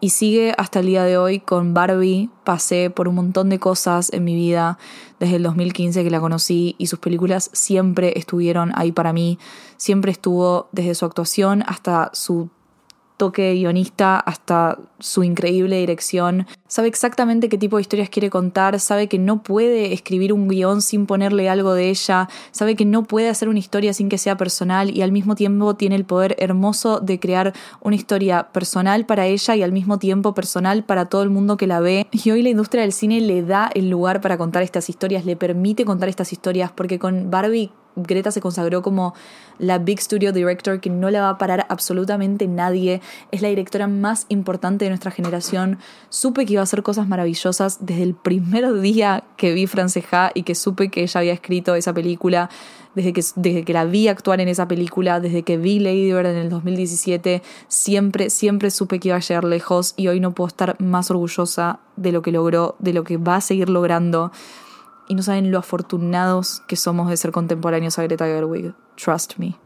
y sigue hasta el día de hoy con Barbie. Pasé por un montón de cosas en mi vida desde el 2015 que la conocí y sus películas siempre estuvieron ahí para mí. Siempre estuvo desde su actuación hasta su toque guionista hasta su increíble dirección. Sabe exactamente qué tipo de historias quiere contar, sabe que no puede escribir un guion sin ponerle algo de ella, sabe que no puede hacer una historia sin que sea personal y al mismo tiempo tiene el poder hermoso de crear una historia personal para ella y al mismo tiempo personal para todo el mundo que la ve. Y hoy la industria del cine le da el lugar para contar estas historias, le permite contar estas historias porque con Barbie Greta se consagró como la Big Studio Director que no la va a parar absolutamente nadie. Es la directora más importante de nuestra generación. Supe que iba a hacer cosas maravillosas desde el primer día que vi Franceja y que supe que ella había escrito esa película. Desde que, desde que la vi actuar en esa película, desde que vi Lady Bird en el 2017, siempre, siempre supe que iba a llegar lejos y hoy no puedo estar más orgullosa de lo que logró, de lo que va a seguir logrando y no saben lo afortunados que somos de ser contemporáneos a Greta Gerwig. Trust me.